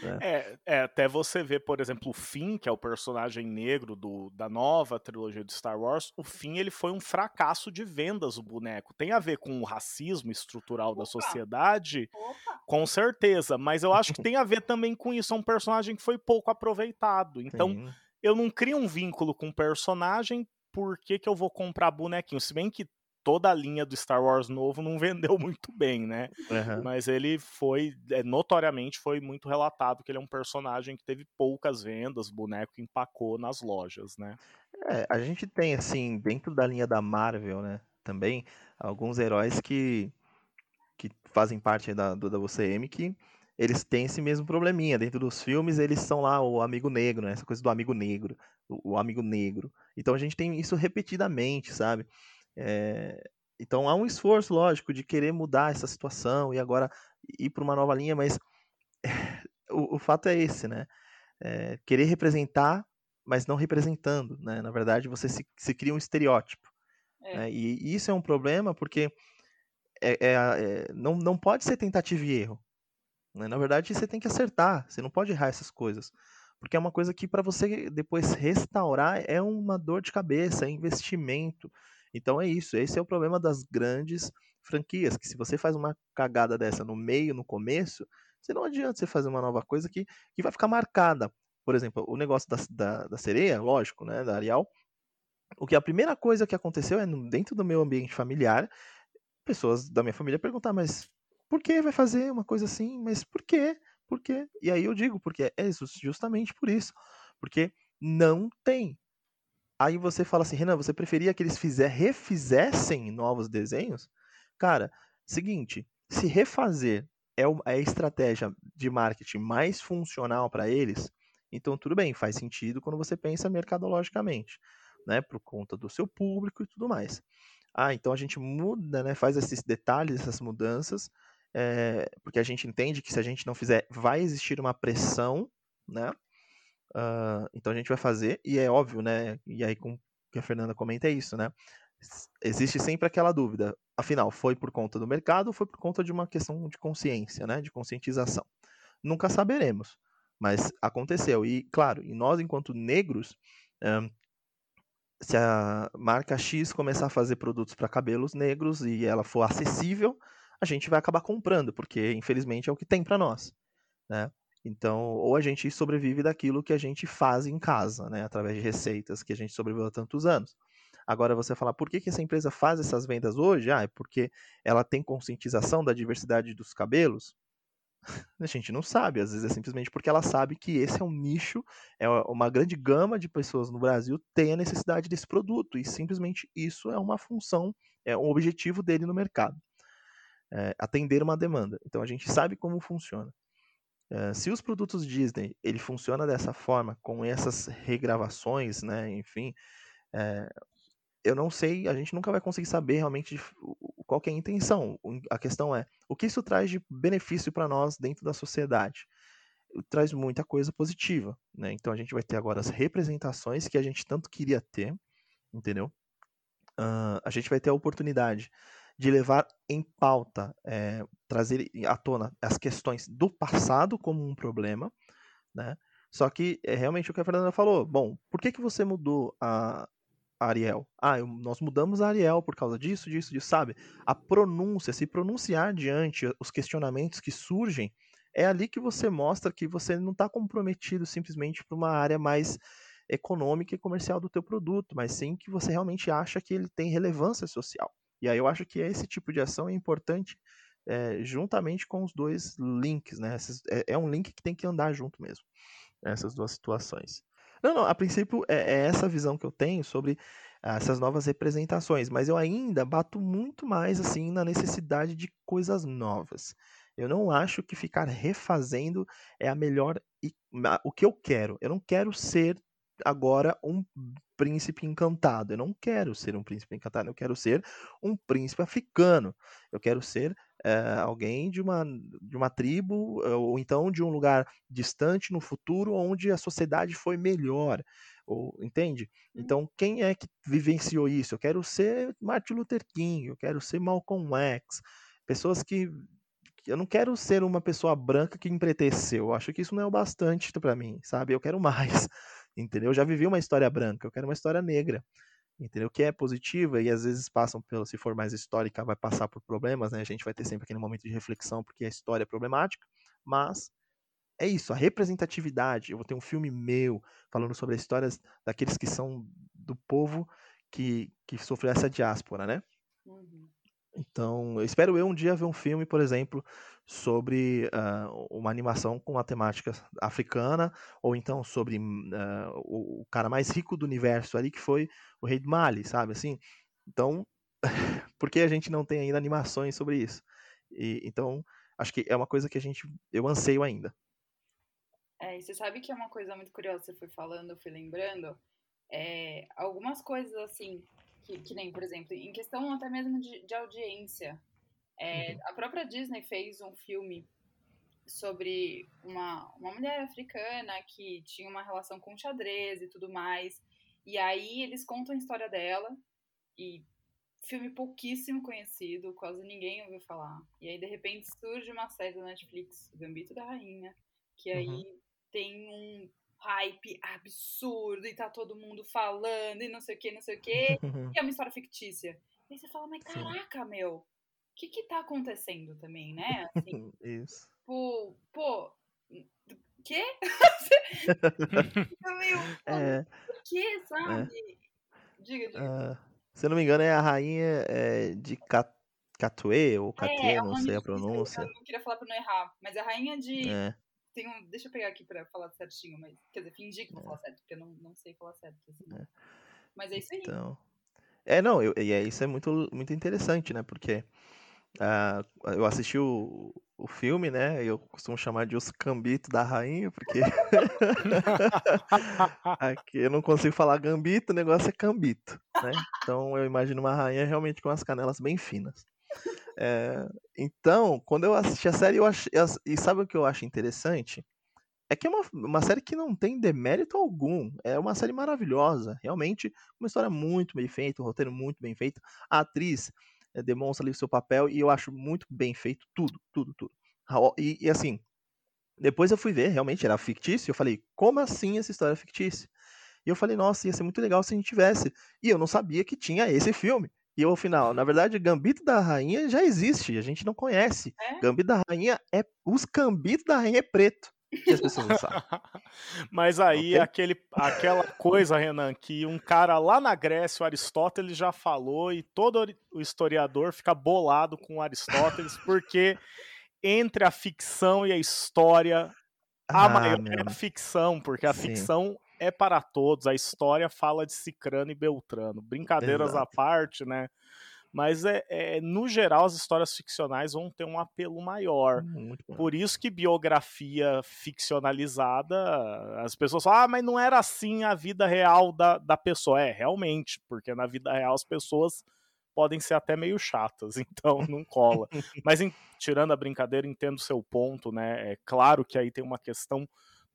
Né? É, é, até você ver, por exemplo, o Finn, que é o personagem negro do, da nova trilogia de Star Wars, o Finn ele foi um fracasso de vendas, o boneco. Tem a ver com o racismo estrutural Opa. da sociedade? Opa. Com certeza, mas eu acho que tem a ver também com isso. É um personagem que foi pouco aproveitado. Então, Sim. eu não crio um vínculo com o personagem, por que, que eu vou comprar bonequinho? Se bem que toda a linha do Star Wars novo não *laughs* vendeu muito bem, né? Uhum. Mas ele foi, é, notoriamente, foi muito relatado que ele é um personagem que teve poucas vendas, boneco que empacou nas lojas, né? É, a gente tem, assim, dentro da linha da Marvel, né, também, alguns heróis que, que fazem parte da, do, da UCM que eles têm esse mesmo probleminha. Dentro dos filmes, eles são lá o amigo negro, né? Essa coisa do amigo negro, o, o amigo negro. Então a gente tem isso repetidamente, sabe? É, então há um esforço, lógico, de querer mudar essa situação e agora ir para uma nova linha, mas *laughs* o, o, fato é esse, né? É, querer representar, mas não representando, né? Na verdade, você se, se cria um estereótipo. É. Né? E, e, isso é um problema porque é, é, é, não, não pode ser tentativa e erro. Né? Na verdade, você tem que acertar, você não pode errar essas coisas. Porque é uma coisa que para você depois restaurar é uma dor de cabeça, é investimento. Então é isso, esse é o problema das grandes franquias, que se você faz uma cagada dessa no meio, no começo, você não adianta você fazer uma nova coisa que, que vai ficar marcada. Por exemplo, o negócio da, da, da sereia, lógico, né, da Arial, o que a primeira coisa que aconteceu é dentro do meu ambiente familiar, pessoas da minha família perguntar, mas por que vai fazer uma coisa assim? Mas por quê? Por quê? E aí eu digo, porque é justamente por isso. Porque não tem. Aí você fala assim, Renan, você preferia que eles fizer, refizessem novos desenhos? Cara, seguinte, se refazer é, é a estratégia de marketing mais funcional para eles, então tudo bem, faz sentido quando você pensa mercadologicamente, né, por conta do seu público e tudo mais. Ah, então a gente muda, né, faz esses detalhes, essas mudanças, é, porque a gente entende que se a gente não fizer, vai existir uma pressão, né, Uh, então a gente vai fazer, e é óbvio, né? E aí, com que a Fernanda comenta, é isso, né? Existe sempre aquela dúvida. Afinal, foi por conta do mercado ou foi por conta de uma questão de consciência, né? De conscientização? Nunca saberemos, mas aconteceu. E, claro, e nós, enquanto negros, um, se a marca X começar a fazer produtos para cabelos negros e ela for acessível, a gente vai acabar comprando, porque infelizmente é o que tem para nós, né? Então, ou a gente sobrevive daquilo que a gente faz em casa, né, através de receitas que a gente sobreviveu há tantos anos. Agora você fala, por que, que essa empresa faz essas vendas hoje? Ah, é porque ela tem conscientização da diversidade dos cabelos? *laughs* A gente não sabe, às vezes é simplesmente porque ela sabe que esse é um nicho, é uma grande gama de pessoas no Brasil tem a necessidade desse produto, e simplesmente isso é uma função, é um objetivo dele no mercado. É atender uma demanda. Então a gente sabe como funciona. Se os produtos Disney ele funciona dessa forma, com essas regravações, né, enfim, é, eu não sei, a gente nunca vai conseguir saber realmente qual é a intenção. A questão é, o que isso traz de benefício para nós dentro da sociedade? Traz muita coisa positiva, né? Então a gente vai ter agora as representações que a gente tanto queria ter, entendeu? Uh, a gente vai ter a oportunidade de levar em pauta, é, trazer à tona as questões do passado como um problema, né? Só que é realmente o que a Fernanda falou. Bom, por que, que você mudou a, Ariel? Ah, eu, nós mudamos a Ariel por causa disso, disso, disso, sabe? A pronúncia, se pronunciar diante os questionamentos que surgem, é ali que você mostra que você não está comprometido simplesmente para uma área mais econômica e comercial do teu produto, mas sim que você realmente acha que ele tem relevância social. E aí eu acho que esse tipo de ação é importante é, juntamente com os dois links, né? é, é um link que tem que andar junto mesmo essas duas situações. Não, não, a princípio é, é essa visão que eu tenho sobre ah, essas novas representações, mas eu ainda bato muito mais assim na necessidade de coisas novas. Eu não acho que ficar refazendo é a melhor o que eu quero. Eu não quero ser agora um príncipe encantado. Eu não quero ser um príncipe encantado, eu quero ser um príncipe africano. Eu quero ser é, alguém de uma, de uma tribo, eh, ou então de um lugar distante no futuro, onde a sociedade foi melhor. Ou, entende? Uhum. Então, quem é que vivenciou isso? Eu quero ser Martin Luther King, eu quero ser Malcolm X. Pessoas que eu não quero ser uma pessoa branca que empreteceu. Eu acho que isso não é o bastante para mim, sabe? Eu quero mais entendeu? Eu já vivi uma história branca, eu quero uma história negra, entendeu? Que é positiva e às vezes passam pelo, se for mais histórica, vai passar por problemas, né? A gente vai ter sempre aquele momento de reflexão porque a história é problemática, mas é isso, a representatividade. Eu vou ter um filme meu falando sobre as histórias daqueles que são do povo que, que sofreu essa diáspora, né? Uhum. Então, eu espero eu um dia ver um filme, por exemplo, sobre uh, uma animação com uma temática africana, ou então sobre uh, o, cara mais rico do universo ali, que foi o Rei do Mali, sabe? Assim, então, *laughs* por que a gente não tem ainda animações sobre isso? E, então, acho que é uma coisa que a gente, eu anseio ainda. É, e você sabe que é uma coisa muito curiosa, você foi falando, eu fui lembrando, é, algumas coisas assim, que, que nem, por exemplo, em questão até mesmo de, de audiência. É, uhum. A própria Disney fez um filme sobre uma, uma mulher africana que tinha uma relação com xadrez e tudo mais. E aí eles contam a história dela e filme pouquíssimo conhecido, quase ninguém ouviu falar. E aí de repente surge uma série da Netflix, Gambito da Rainha, que aí uhum. tem um hype absurdo e tá todo mundo falando e não sei o que, não sei o que. *laughs* e é uma história fictícia. E aí você fala, mas caraca, Sim. meu, o que que tá acontecendo também, né? Assim, *laughs* Isso. Pô, pô, quê? *laughs* meio, é, por quê, sabe? É. Diga, diga. Uh, se eu não me engano, é a rainha é, de Cat Catuê ou Catuê, é, não sei a pronúncia. Eu não queria falar pra não errar, mas é a rainha de é tem um. Deixa eu pegar aqui pra falar certinho, mas. Quer dizer, fingir que vou é. falar certo, porque eu não, não sei falar certo. Assim. É. Mas é isso aí. Então. É, não, eu, e é, isso é muito, muito interessante, né? Porque uh, eu assisti o, o filme, né? Eu costumo chamar de Os Cambitos da Rainha, porque *laughs* aqui eu não consigo falar gambito, o negócio é cambito, né? Então eu imagino uma rainha realmente com as canelas bem finas. É, então, quando eu assisti a série, eu achei. E sabe o que eu acho interessante? É que é uma, uma série que não tem demérito algum. É uma série maravilhosa. Realmente, uma história muito bem feita, um roteiro muito bem feito. A atriz é, demonstra ali o seu papel e eu acho muito bem feito tudo, tudo, tudo. E, e, assim, depois eu fui ver, realmente era fictício. Eu falei, como assim essa história é fictícia? E eu falei, nossa, ia ser muito legal se a gente tivesse. E eu não sabia que tinha esse filme. E ao final, na verdade, Gambito da Rainha já existe, a gente não conhece. É? Gambito da Rainha é. Os Gambitos da Rainha é preto. Que as pessoas não sabem. *laughs* Mas aí, okay? aquele, aquela coisa, Renan, que um cara lá na Grécia, o Aristóteles, já falou, e todo o historiador fica bolado com o Aristóteles, *laughs* porque entre a ficção e a história, a ah, maior é a ficção, porque a Sim. ficção é para todos. A história fala de Cicrano e Beltrano. Brincadeiras Exato. à parte, né? Mas é, é, no geral as histórias ficcionais vão ter um apelo maior. Hum, Por isso que biografia ficcionalizada, as pessoas falam, ah, mas não era assim a vida real da, da pessoa. É, realmente, porque na vida real as pessoas podem ser até meio chatas, *laughs* então não cola. mas em, tirando a brincadeira, entendo seu ponto, né? É claro que aí tem uma questão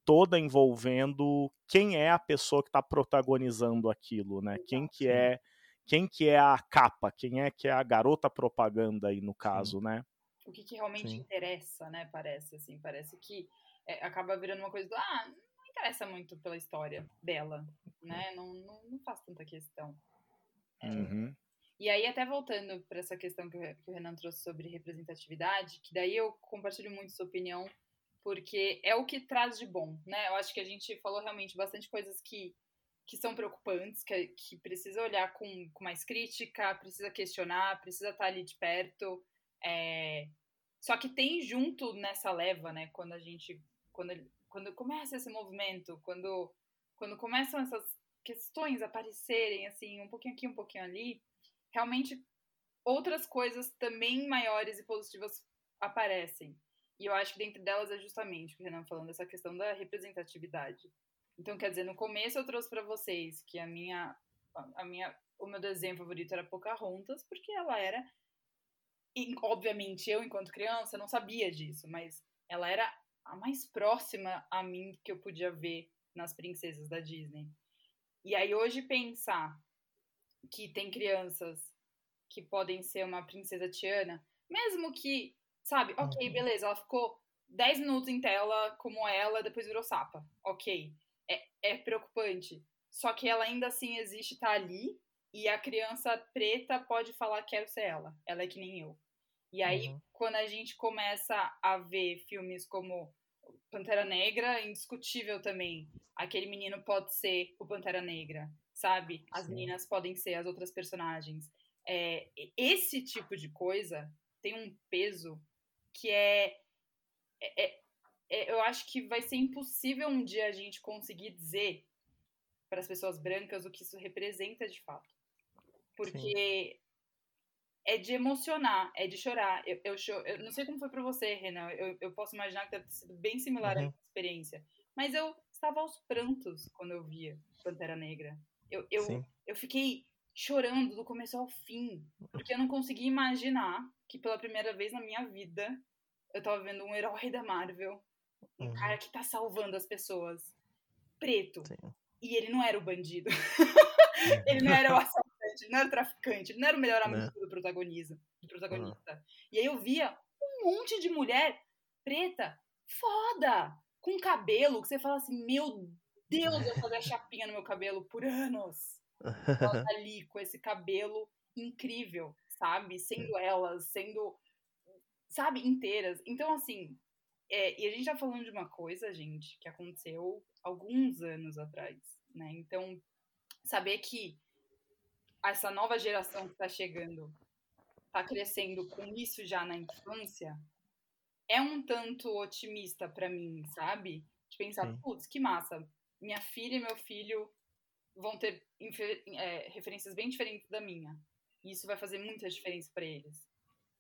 toda envolvendo quem é a pessoa que está protagonizando aquilo, né? Quem que é quem que é a capa, quem é que é a garota propaganda aí no caso, Sim. né? O que, que realmente Sim. interessa, né? Parece assim, parece que é, acaba virando uma coisa do ah, não interessa muito pela história dela, né? Não, não, não faz tanta questão. É. Uhum. E aí, até voltando para essa questão que o Renan trouxe sobre representatividade, que daí eu compartilho muito sua opinião, porque é o que traz de bom, né? Eu acho que a gente falou realmente bastante coisas que que são preocupantes, que, que precisa olhar com, com mais crítica, precisa questionar, precisa estar ali de perto. É... Só que tem junto nessa leva, né, quando a gente. Quando, quando começa esse movimento, quando, quando começam essas questões aparecerem, assim, um pouquinho aqui, um pouquinho ali, realmente outras coisas também maiores e positivas aparecem. E eu acho que dentro delas é justamente o que o Renan falando, essa questão da representatividade. Então, quer dizer, no começo eu trouxe para vocês que a minha, a minha, o meu desenho favorito era Pocahontas, porque ela era, e, obviamente, eu enquanto criança não sabia disso, mas ela era a mais próxima a mim que eu podia ver nas princesas da Disney. E aí hoje pensar que tem crianças que podem ser uma princesa Tiana, mesmo que, sabe, ok, uhum. beleza, ela ficou 10 minutos em tela como ela, depois virou sapa, ok é preocupante. Só que ela ainda assim existe, tá ali, e a criança preta pode falar quero ser ela. Ela é que nem eu. E aí, uhum. quando a gente começa a ver filmes como Pantera Negra, indiscutível também. Aquele menino pode ser o Pantera Negra, sabe? As Sim. meninas podem ser as outras personagens. É, esse tipo de coisa tem um peso que é, é, é é, eu acho que vai ser impossível um dia a gente conseguir dizer para as pessoas brancas o que isso representa de fato. Porque Sim. é de emocionar, é de chorar. Eu, eu, eu não sei como foi para você, Renan. Eu, eu, posso imaginar que deve ter sido bem similar uhum. a experiência. Mas eu estava aos prantos quando eu via Pantera Negra. Eu, eu, eu fiquei chorando do começo ao fim, porque eu não conseguia imaginar que pela primeira vez na minha vida eu estava vendo um herói da Marvel um uhum. cara que tá salvando as pessoas. Preto. Sim. E ele não era o bandido. *laughs* ele não era o assaltante, ele não era o traficante, ele não era o melhor amigo né? do protagonista. Do protagonista. Uhum. E aí eu via um monte de mulher preta, foda, com cabelo, que você fala assim, meu Deus, eu fazer chapinha no meu cabelo por anos. *laughs* ali com esse cabelo incrível, sabe? Sendo elas, sendo, sabe, inteiras. Então, assim, é, e a gente tá falando de uma coisa, gente, que aconteceu alguns anos atrás, né? Então, saber que essa nova geração que tá chegando tá crescendo com isso já na infância é um tanto otimista para mim, sabe? De pensar, putz, que massa, minha filha e meu filho vão ter é, referências bem diferentes da minha. E isso vai fazer muita diferença para eles.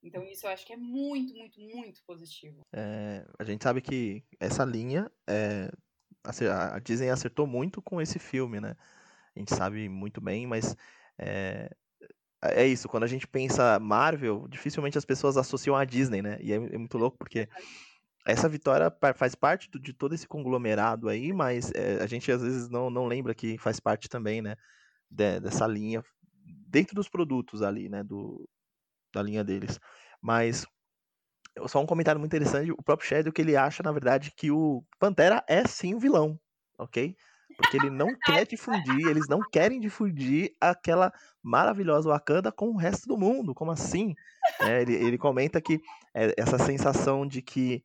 Então isso eu acho que é muito, muito, muito positivo. É, a gente sabe que essa linha, é, a Disney acertou muito com esse filme, né? A gente sabe muito bem, mas é, é isso, quando a gente pensa Marvel, dificilmente as pessoas associam a Disney, né? E é, é muito louco porque essa vitória faz parte de todo esse conglomerado aí, mas é, a gente às vezes não, não lembra que faz parte também, né? De, dessa linha dentro dos produtos ali, né? Do, da linha deles. Mas só um comentário muito interessante, o próprio Shadow que ele acha, na verdade, que o Pantera é sim o vilão, ok? Porque ele não *laughs* quer difundir, eles não querem difundir aquela maravilhosa Wakanda com o resto do mundo. Como assim? É, ele, ele, comenta que é, essa sensação de que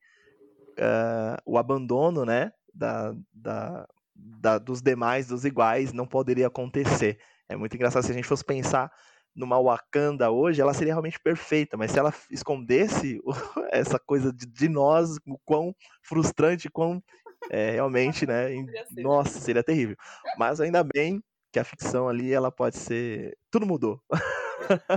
uh, o abandono, né, da, da, da, dos demais, dos iguais, não poderia acontecer. É muito engraçado se a gente fosse pensar numa Wakanda hoje, ela seria realmente perfeita, mas se ela escondesse *laughs* essa coisa de, de nós, o quão frustrante, quão é, realmente, né? nossa, seria terrível. Mas ainda bem que a ficção ali, ela pode ser. Tudo mudou. *laughs*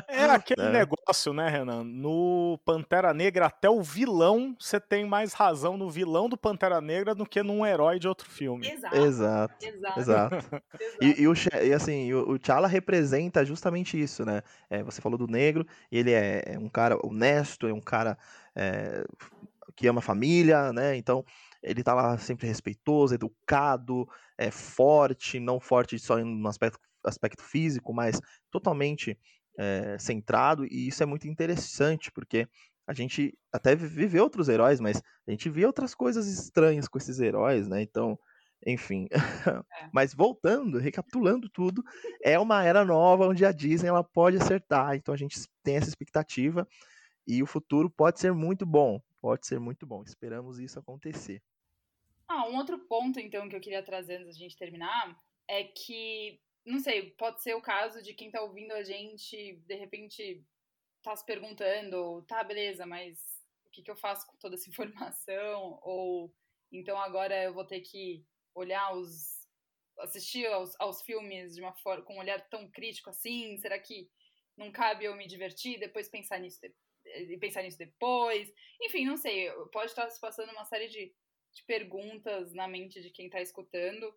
É aquele é. negócio, né, Renan? No Pantera Negra, até o vilão, você tem mais razão no vilão do Pantera Negra do que num herói de outro filme. Exato. Exato. Exato. Exato. *laughs* E, e, o, e assim, o, o T'Challa representa justamente isso, né? É, você falou do negro, ele é, é um cara honesto, é um cara é, que ama a família, né? Então, ele tá lá sempre respeitoso, educado, é forte, não forte só no aspecto, aspecto físico, mas totalmente é, centrado, e isso é muito interessante, porque a gente até vê outros heróis, mas a gente vê outras coisas estranhas com esses heróis, né? Então, enfim. É. *laughs* mas voltando, recapitulando tudo, é uma era nova onde a Disney ela pode acertar, então a gente tem essa expectativa e o futuro pode ser muito bom, pode ser muito bom. Esperamos isso acontecer. Ah, um outro ponto, então, que eu queria trazer antes da gente terminar é que, não sei, pode ser o caso de quem tá ouvindo a gente, de repente, tá se perguntando, tá, beleza, mas o que, que eu faço com toda essa *laughs* informação? Ou então agora eu vou ter que olhar os. assistir aos, aos filmes de uma forma, com um olhar tão crítico assim? Será que não cabe eu me divertir depois pensar nisso, de, pensar nisso depois? Enfim, não sei, pode estar se passando uma série de de perguntas na mente de quem está escutando.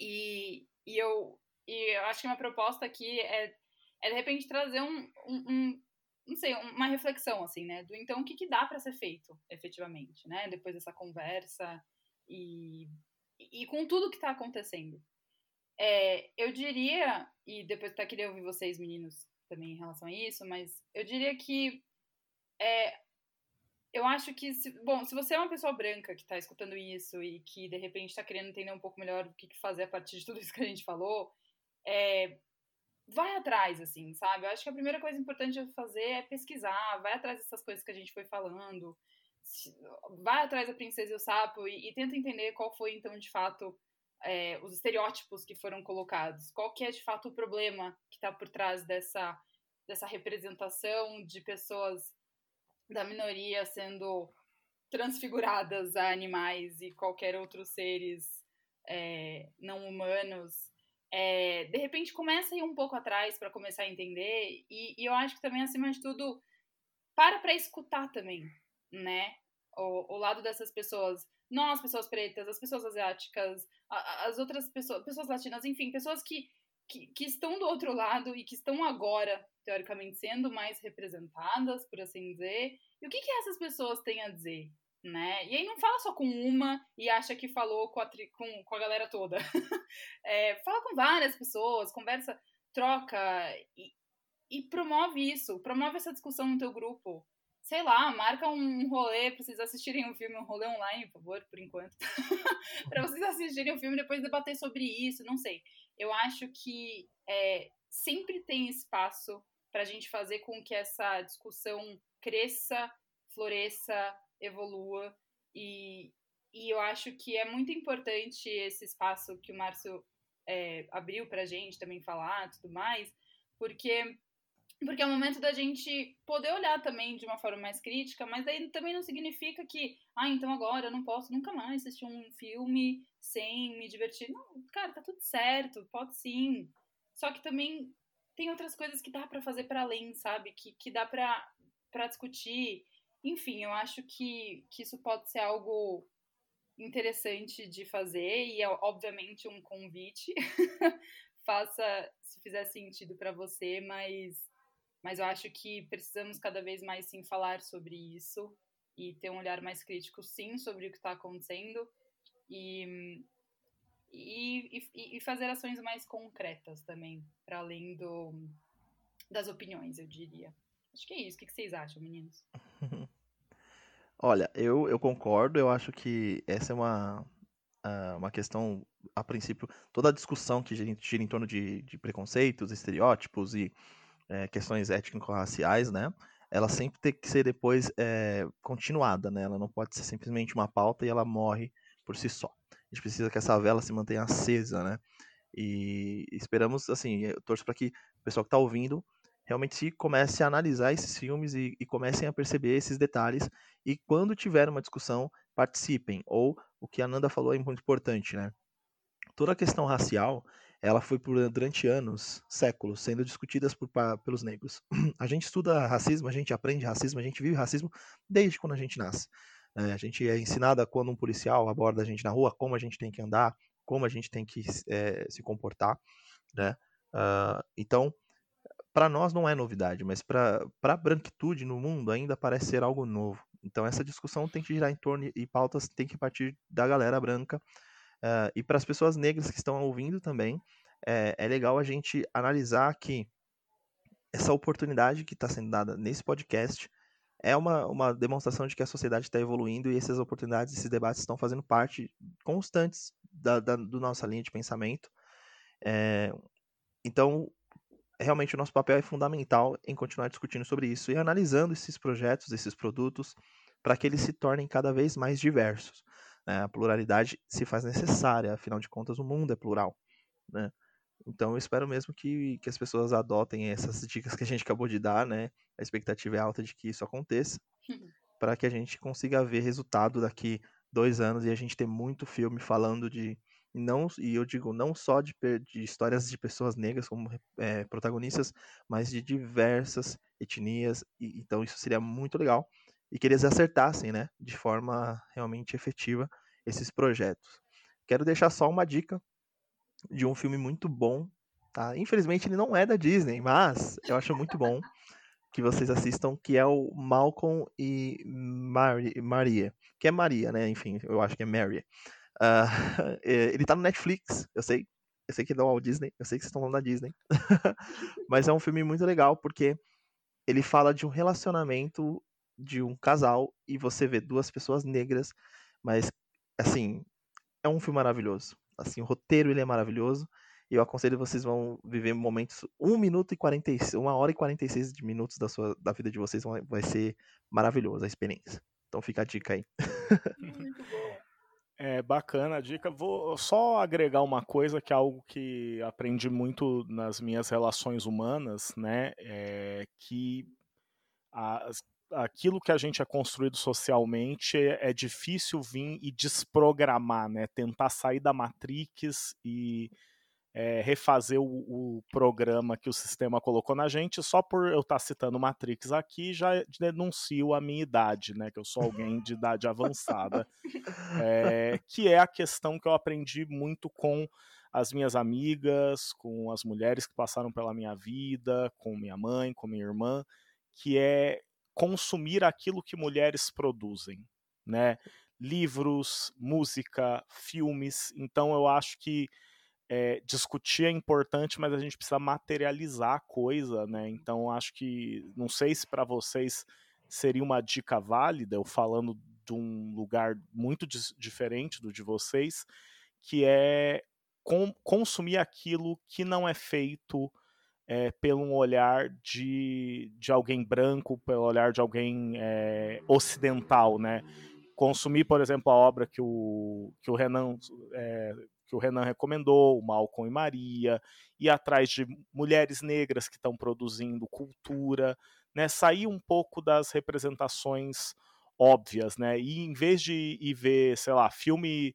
E, e, eu, e eu acho que uma proposta aqui é, é de repente trazer um, um, um não sei, uma reflexão, assim, né? Do então o que, que dá para ser feito, efetivamente, né? Depois dessa conversa e, e com tudo que está acontecendo. É, eu diria, e depois até queria ouvir vocês, meninos, também em relação a isso, mas eu diria que é, eu acho que, se, bom, se você é uma pessoa branca que está escutando isso e que de repente está querendo entender um pouco melhor o que, fazer a partir de tudo isso que a gente falou, é, vai atrás, assim, sabe? Eu acho que a primeira coisa importante a fazer é pesquisar, vai atrás dessas coisas que a gente foi falando, vai atrás da Princesa e o Sapo e, e tenta entender qual foi, então, de fato, é, os estereótipos que foram colocados, qual que é, de fato, o problema que está por trás dessa, dessa representação de pessoas da minoria sendo transfiguradas a animais e qualquer outros seres é, não humanos. É, de repente começa a ir um pouco atrás para começar a entender e, e, eu acho que também acima de tudo para para escutar também, né? O, o, lado dessas pessoas, nós pessoas pretas, as pessoas asiáticas, a, as outras pessoas, pessoas latinas, enfim, pessoas que, que, que estão do outro lado e que estão agora teoricamente sendo mais representadas, por assim dizer. E o que, que essas pessoas têm a dizer? Né? E aí não fala só com uma e acha que falou com a, com, com a galera toda. *laughs* é, fala com várias pessoas, conversa, troca e, e promove isso, promove essa discussão no teu grupo. Sei lá, marca um rolê pra vocês assistirem um filme, um rolê online, por favor, por enquanto. *laughs* pra vocês assistirem o um filme e depois debater sobre isso, não sei. Eu acho que é, sempre tem espaço para a gente fazer com que essa discussão cresça, floresça, evolua. E, e eu acho que é muito importante esse espaço que o Márcio é, abriu para a gente também falar tudo mais, porque porque é o momento da gente poder olhar também de uma forma mais crítica, mas daí também não significa que, ah, então agora eu não posso nunca mais assistir um filme sem me divertir. Não, cara, tá tudo certo, pode sim. Só que também tem outras coisas que dá para fazer para além, sabe? Que, que dá para discutir. Enfim, eu acho que, que isso pode ser algo interessante de fazer e é obviamente um convite. *laughs* Faça se fizer sentido para você, mas mas eu acho que precisamos cada vez mais sim falar sobre isso e ter um olhar mais crítico sim sobre o que está acontecendo e e, e, fazer ações mais concretas também, para além do, das opiniões, eu diria. Acho que é isso. O que vocês acham, meninos? *laughs* Olha, eu, eu concordo. Eu acho que essa é uma, uma questão, a princípio, toda a discussão que gira, em torno de, de preconceitos, estereótipos e é, questões étnico-raciais, né? Ela sempre tem que ser depois é, continuada, né? Ela não pode ser simplesmente uma pauta e ela morre por si só gente precisa que essa vela se mantenha acesa, né? E esperamos, assim, eu torço para que o pessoal que está ouvindo realmente comece a analisar esses filmes e, e, comecem a perceber esses detalhes. E quando tiver uma discussão, participem. Ou o que a Nanda falou é muito importante, né? Toda a questão racial, ela foi por, durante anos, séculos, sendo discutidas por, pelos negros. *clears throat* A gente estuda racismo, a gente aprende racismo, a gente vive racismo desde quando a gente nasce. É, a gente é ensinada quando um policial aborda a gente na rua, como a gente tem que andar, como a gente tem que é, se comportar, né? Uh, então, para nós não é novidade, mas para a branquitude no mundo ainda parece ser algo novo. Então, essa discussão tem que girar em torno e pautas tem que partir da galera branca. Uh, e para as pessoas negras que estão ouvindo também, é, é legal a gente analisar que essa oportunidade que está sendo dada nesse podcast é uma, uma demonstração de que a sociedade está evoluindo e essas oportunidades, esses debates estão fazendo parte constantes da, da do nossa linha de pensamento. É, então, realmente o nosso papel é fundamental em continuar discutindo sobre isso e analisando esses projetos, esses produtos, para que eles se tornem cada vez mais diversos. Né? A pluralidade se faz necessária, afinal de contas, o mundo é plural. Né? Então, eu espero mesmo que, que as pessoas adotem essas dicas que a gente acabou de dar, né? A expectativa é alta de que isso aconteça, para que a gente consiga ver resultado daqui dois anos e a gente ter muito filme falando de não e eu digo não só de, de histórias de pessoas negras como é, protagonistas, mas de diversas etnias. E, então isso seria muito legal e que eles acertassem, né, de forma realmente efetiva esses projetos. Quero deixar só uma dica de um filme muito bom, tá? Infelizmente ele não é da Disney, mas eu acho muito bom que vocês assistam, que é o Malcolm e Maria, que é Maria, né? Enfim, eu acho que é Mary. Uh, *laughs* ele tá no Netflix, eu sei. Eu sei que é o Disney, eu sei que vocês estão falando da Disney. *laughs* Mas é um filme muito legal porque ele fala de um relacionamento de um casal e você vê duas pessoas negras, mas assim, é um filme maravilhoso. Assim, o roteiro ele é maravilhoso. E eu aconselho vocês vão viver momentos 1 minuto e 46, 1 hora e 46 de minutos da sua da vida de vocês vai ser maravilhoso a experiência. Então fica a dica aí. *laughs* Muito bom. É bacana a dica. Vou só agregar uma coisa que é algo que aprendi muito nas minhas relações humanas, né? É que as, aquilo que a gente é construído socialmente é, difícil vir e desprogramar, né? Tentar sair da Matrix e é, refazer o, o, programa que o sistema colocou na gente, só por eu estar tá citando Matrix aqui, já denuncio a minha idade, né? Que eu sou alguém de idade avançada. É, que é a questão que eu aprendi muito com as minhas amigas, com as mulheres que passaram pela minha vida, com minha mãe, com minha irmã, que é consumir aquilo que mulheres produzem, né? Livros, música, filmes. Então eu acho que é, discutir é importante, mas a gente precisa materializar a coisa, né? Então acho que não sei se para vocês seria uma dica válida, eu falando de um lugar muito diferente do de vocês, que é com, consumir aquilo que não é feito é, pelo olhar de, de alguém branco, pelo olhar de alguém é, ocidental, né? Consumir, por exemplo, a obra que o, que o Renan é, que o Renan recomendou, o Malcolm e Maria, ir atrás de mulheres negras que estão produzindo cultura, né? Sair um pouco das representações óbvias, né? E em vez de ir ver, sei lá, filme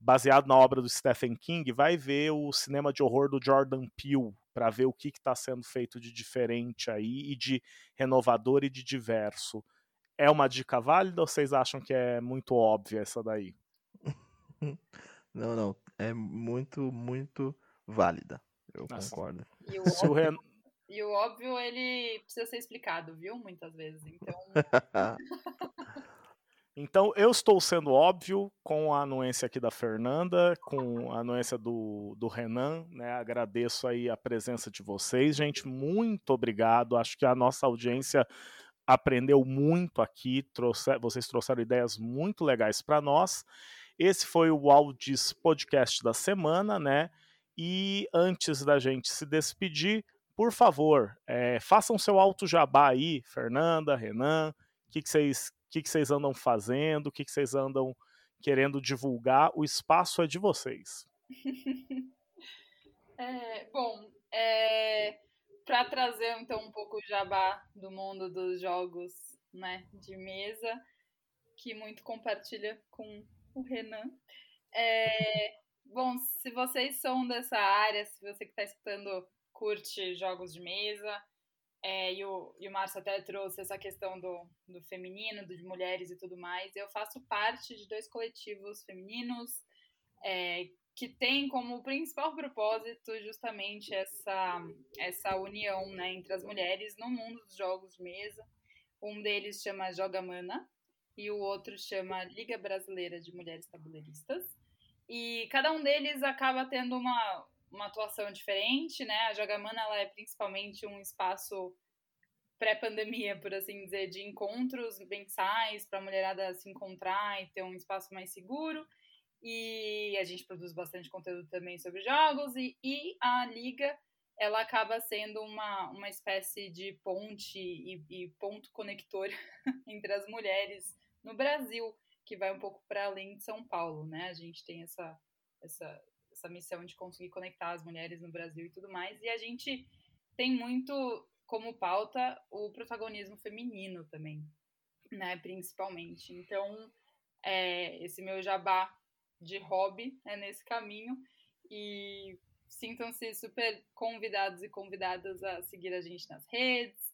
baseado na obra do Stephen King, vai ver o cinema de horror do Jordan Peele para ver o que está sendo feito de diferente aí e de renovador e de diverso. É uma dica válida ou vocês acham que é muito óbvia essa daí? *laughs* Não, não é muito, muito válida. Eu Nossa. concordo. E o, *laughs* óbvio, e o óbvio, ele precisa ser explicado, viu? Muitas vezes. Então. *laughs* Então, eu estou sendo óbvio com a anuência aqui da Fernanda, com a anuência do, do Renan, né? Agradeço aí a presença de vocês, gente. Muito obrigado. Acho que a nossa audiência aprendeu muito aqui. Trouxe, vocês trouxeram ideias muito legais para nós. Esse foi o Aldis Podcast da semana, né? E antes da gente se despedir, por favor, é, façam seu alto jabá aí, Fernanda, Renan, o que, vocês, que, que vocês andam fazendo, o que, que vocês andam querendo divulgar, o espaço é de vocês. *laughs* é, bom, é, para trazer então um pouco o jabá do mundo dos jogos né, de mesa, que muito compartilha com o Renan. É, bom, se vocês são dessa área, se você que está escutando curte jogos de mesa, é, e o, e o Márcio até trouxe essa questão do, do feminino, de mulheres e tudo mais. Eu faço parte de dois coletivos femininos é, que tem como principal propósito justamente essa, essa união né, entre as mulheres no mundo dos jogos de mesa. Um deles chama Joga Mana e o outro chama Liga Brasileira de Mulheres Tabuleiristas. E cada um deles acaba tendo uma, uma atuação diferente, né? A Jogamana ela é principalmente um espaço pré-pandemia, por assim dizer, de encontros mensais para a mulherada se encontrar e ter um espaço mais seguro. E a gente produz bastante conteúdo também sobre jogos e, e a liga ela acaba sendo uma, uma espécie de ponte e, e ponto conector *laughs* entre as mulheres no Brasil, que vai um pouco para além de São Paulo, né? A gente tem essa, essa, essa missão de conseguir conectar as mulheres no Brasil e tudo mais. E a gente tem muito como pauta o protagonismo feminino também, né? Principalmente. Então, é, esse meu jabá de hobby é nesse caminho e sintam-se super convidados e convidadas a seguir a gente nas redes.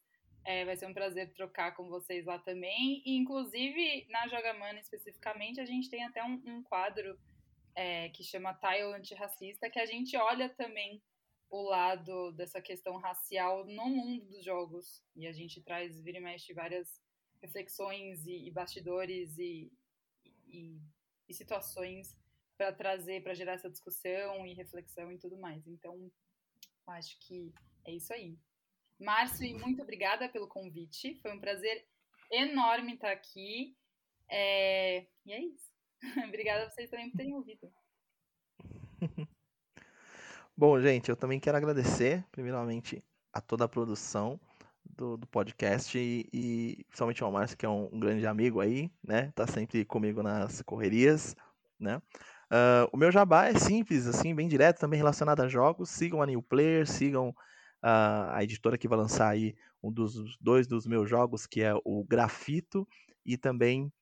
É, vai ser um prazer trocar com vocês lá também. E, inclusive, na Jogamana especificamente, a gente tem até um, um quadro é, que chama Tile Antirracista, que a gente olha também o lado dessa questão racial no mundo dos jogos. E a gente traz, vira e mexe, várias reflexões e, e bastidores e, e, e situações para trazer, para gerar essa discussão e reflexão e tudo mais. Então, acho que é isso aí. Márcio, muito obrigada pelo convite. Foi um prazer enorme estar aqui. É... E é isso. *laughs* Obrigada a vocês também por terem ouvido. *laughs* Bom, gente, eu também quero agradecer, primeiramente, a toda a produção do, do podcast e, e, principalmente ao Márcio, que é um, um, grande amigo aí, né? Tá sempre comigo nas correrias, né? Uh, o meu jabá é simples, assim, bem direto, também relacionado a jogos. Sigam a New Player, sigam uh, a editora que vai lançar aí um dos dois dos meus jogos, que é o Grafito, e também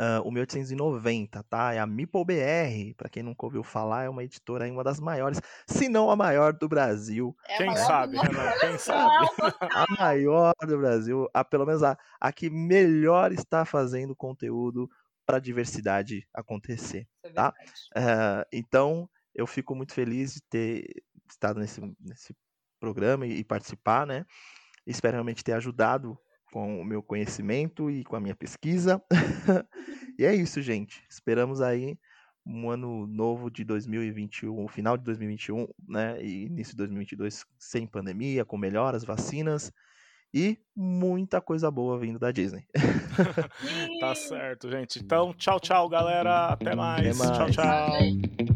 Uh, o 1890, tá? É a Meeple BR, para quem nunca ouviu falar, é uma editora, uma das maiores, se não a maior do Brasil. É quem sabe, Renan, quem *laughs* sabe? *laughs* a maior do Brasil, a, pelo menos a, a que melhor está fazendo conteúdo para a diversidade acontecer, é tá? Uh, então, eu fico muito feliz de ter estado nesse, nesse programa e, e participar, né? Espero realmente ter ajudado com o meu conhecimento e com a minha pesquisa. *laughs* e é isso, gente. Esperamos aí um ano novo de 2021, final de 2021, né, e início de 2022 sem pandemia, com melhoras, vacinas e muita coisa boa vindo da Disney. *laughs* tá certo, gente. Então, tchau, tchau, galera. Até mais. Até mais. Tchau, tchau.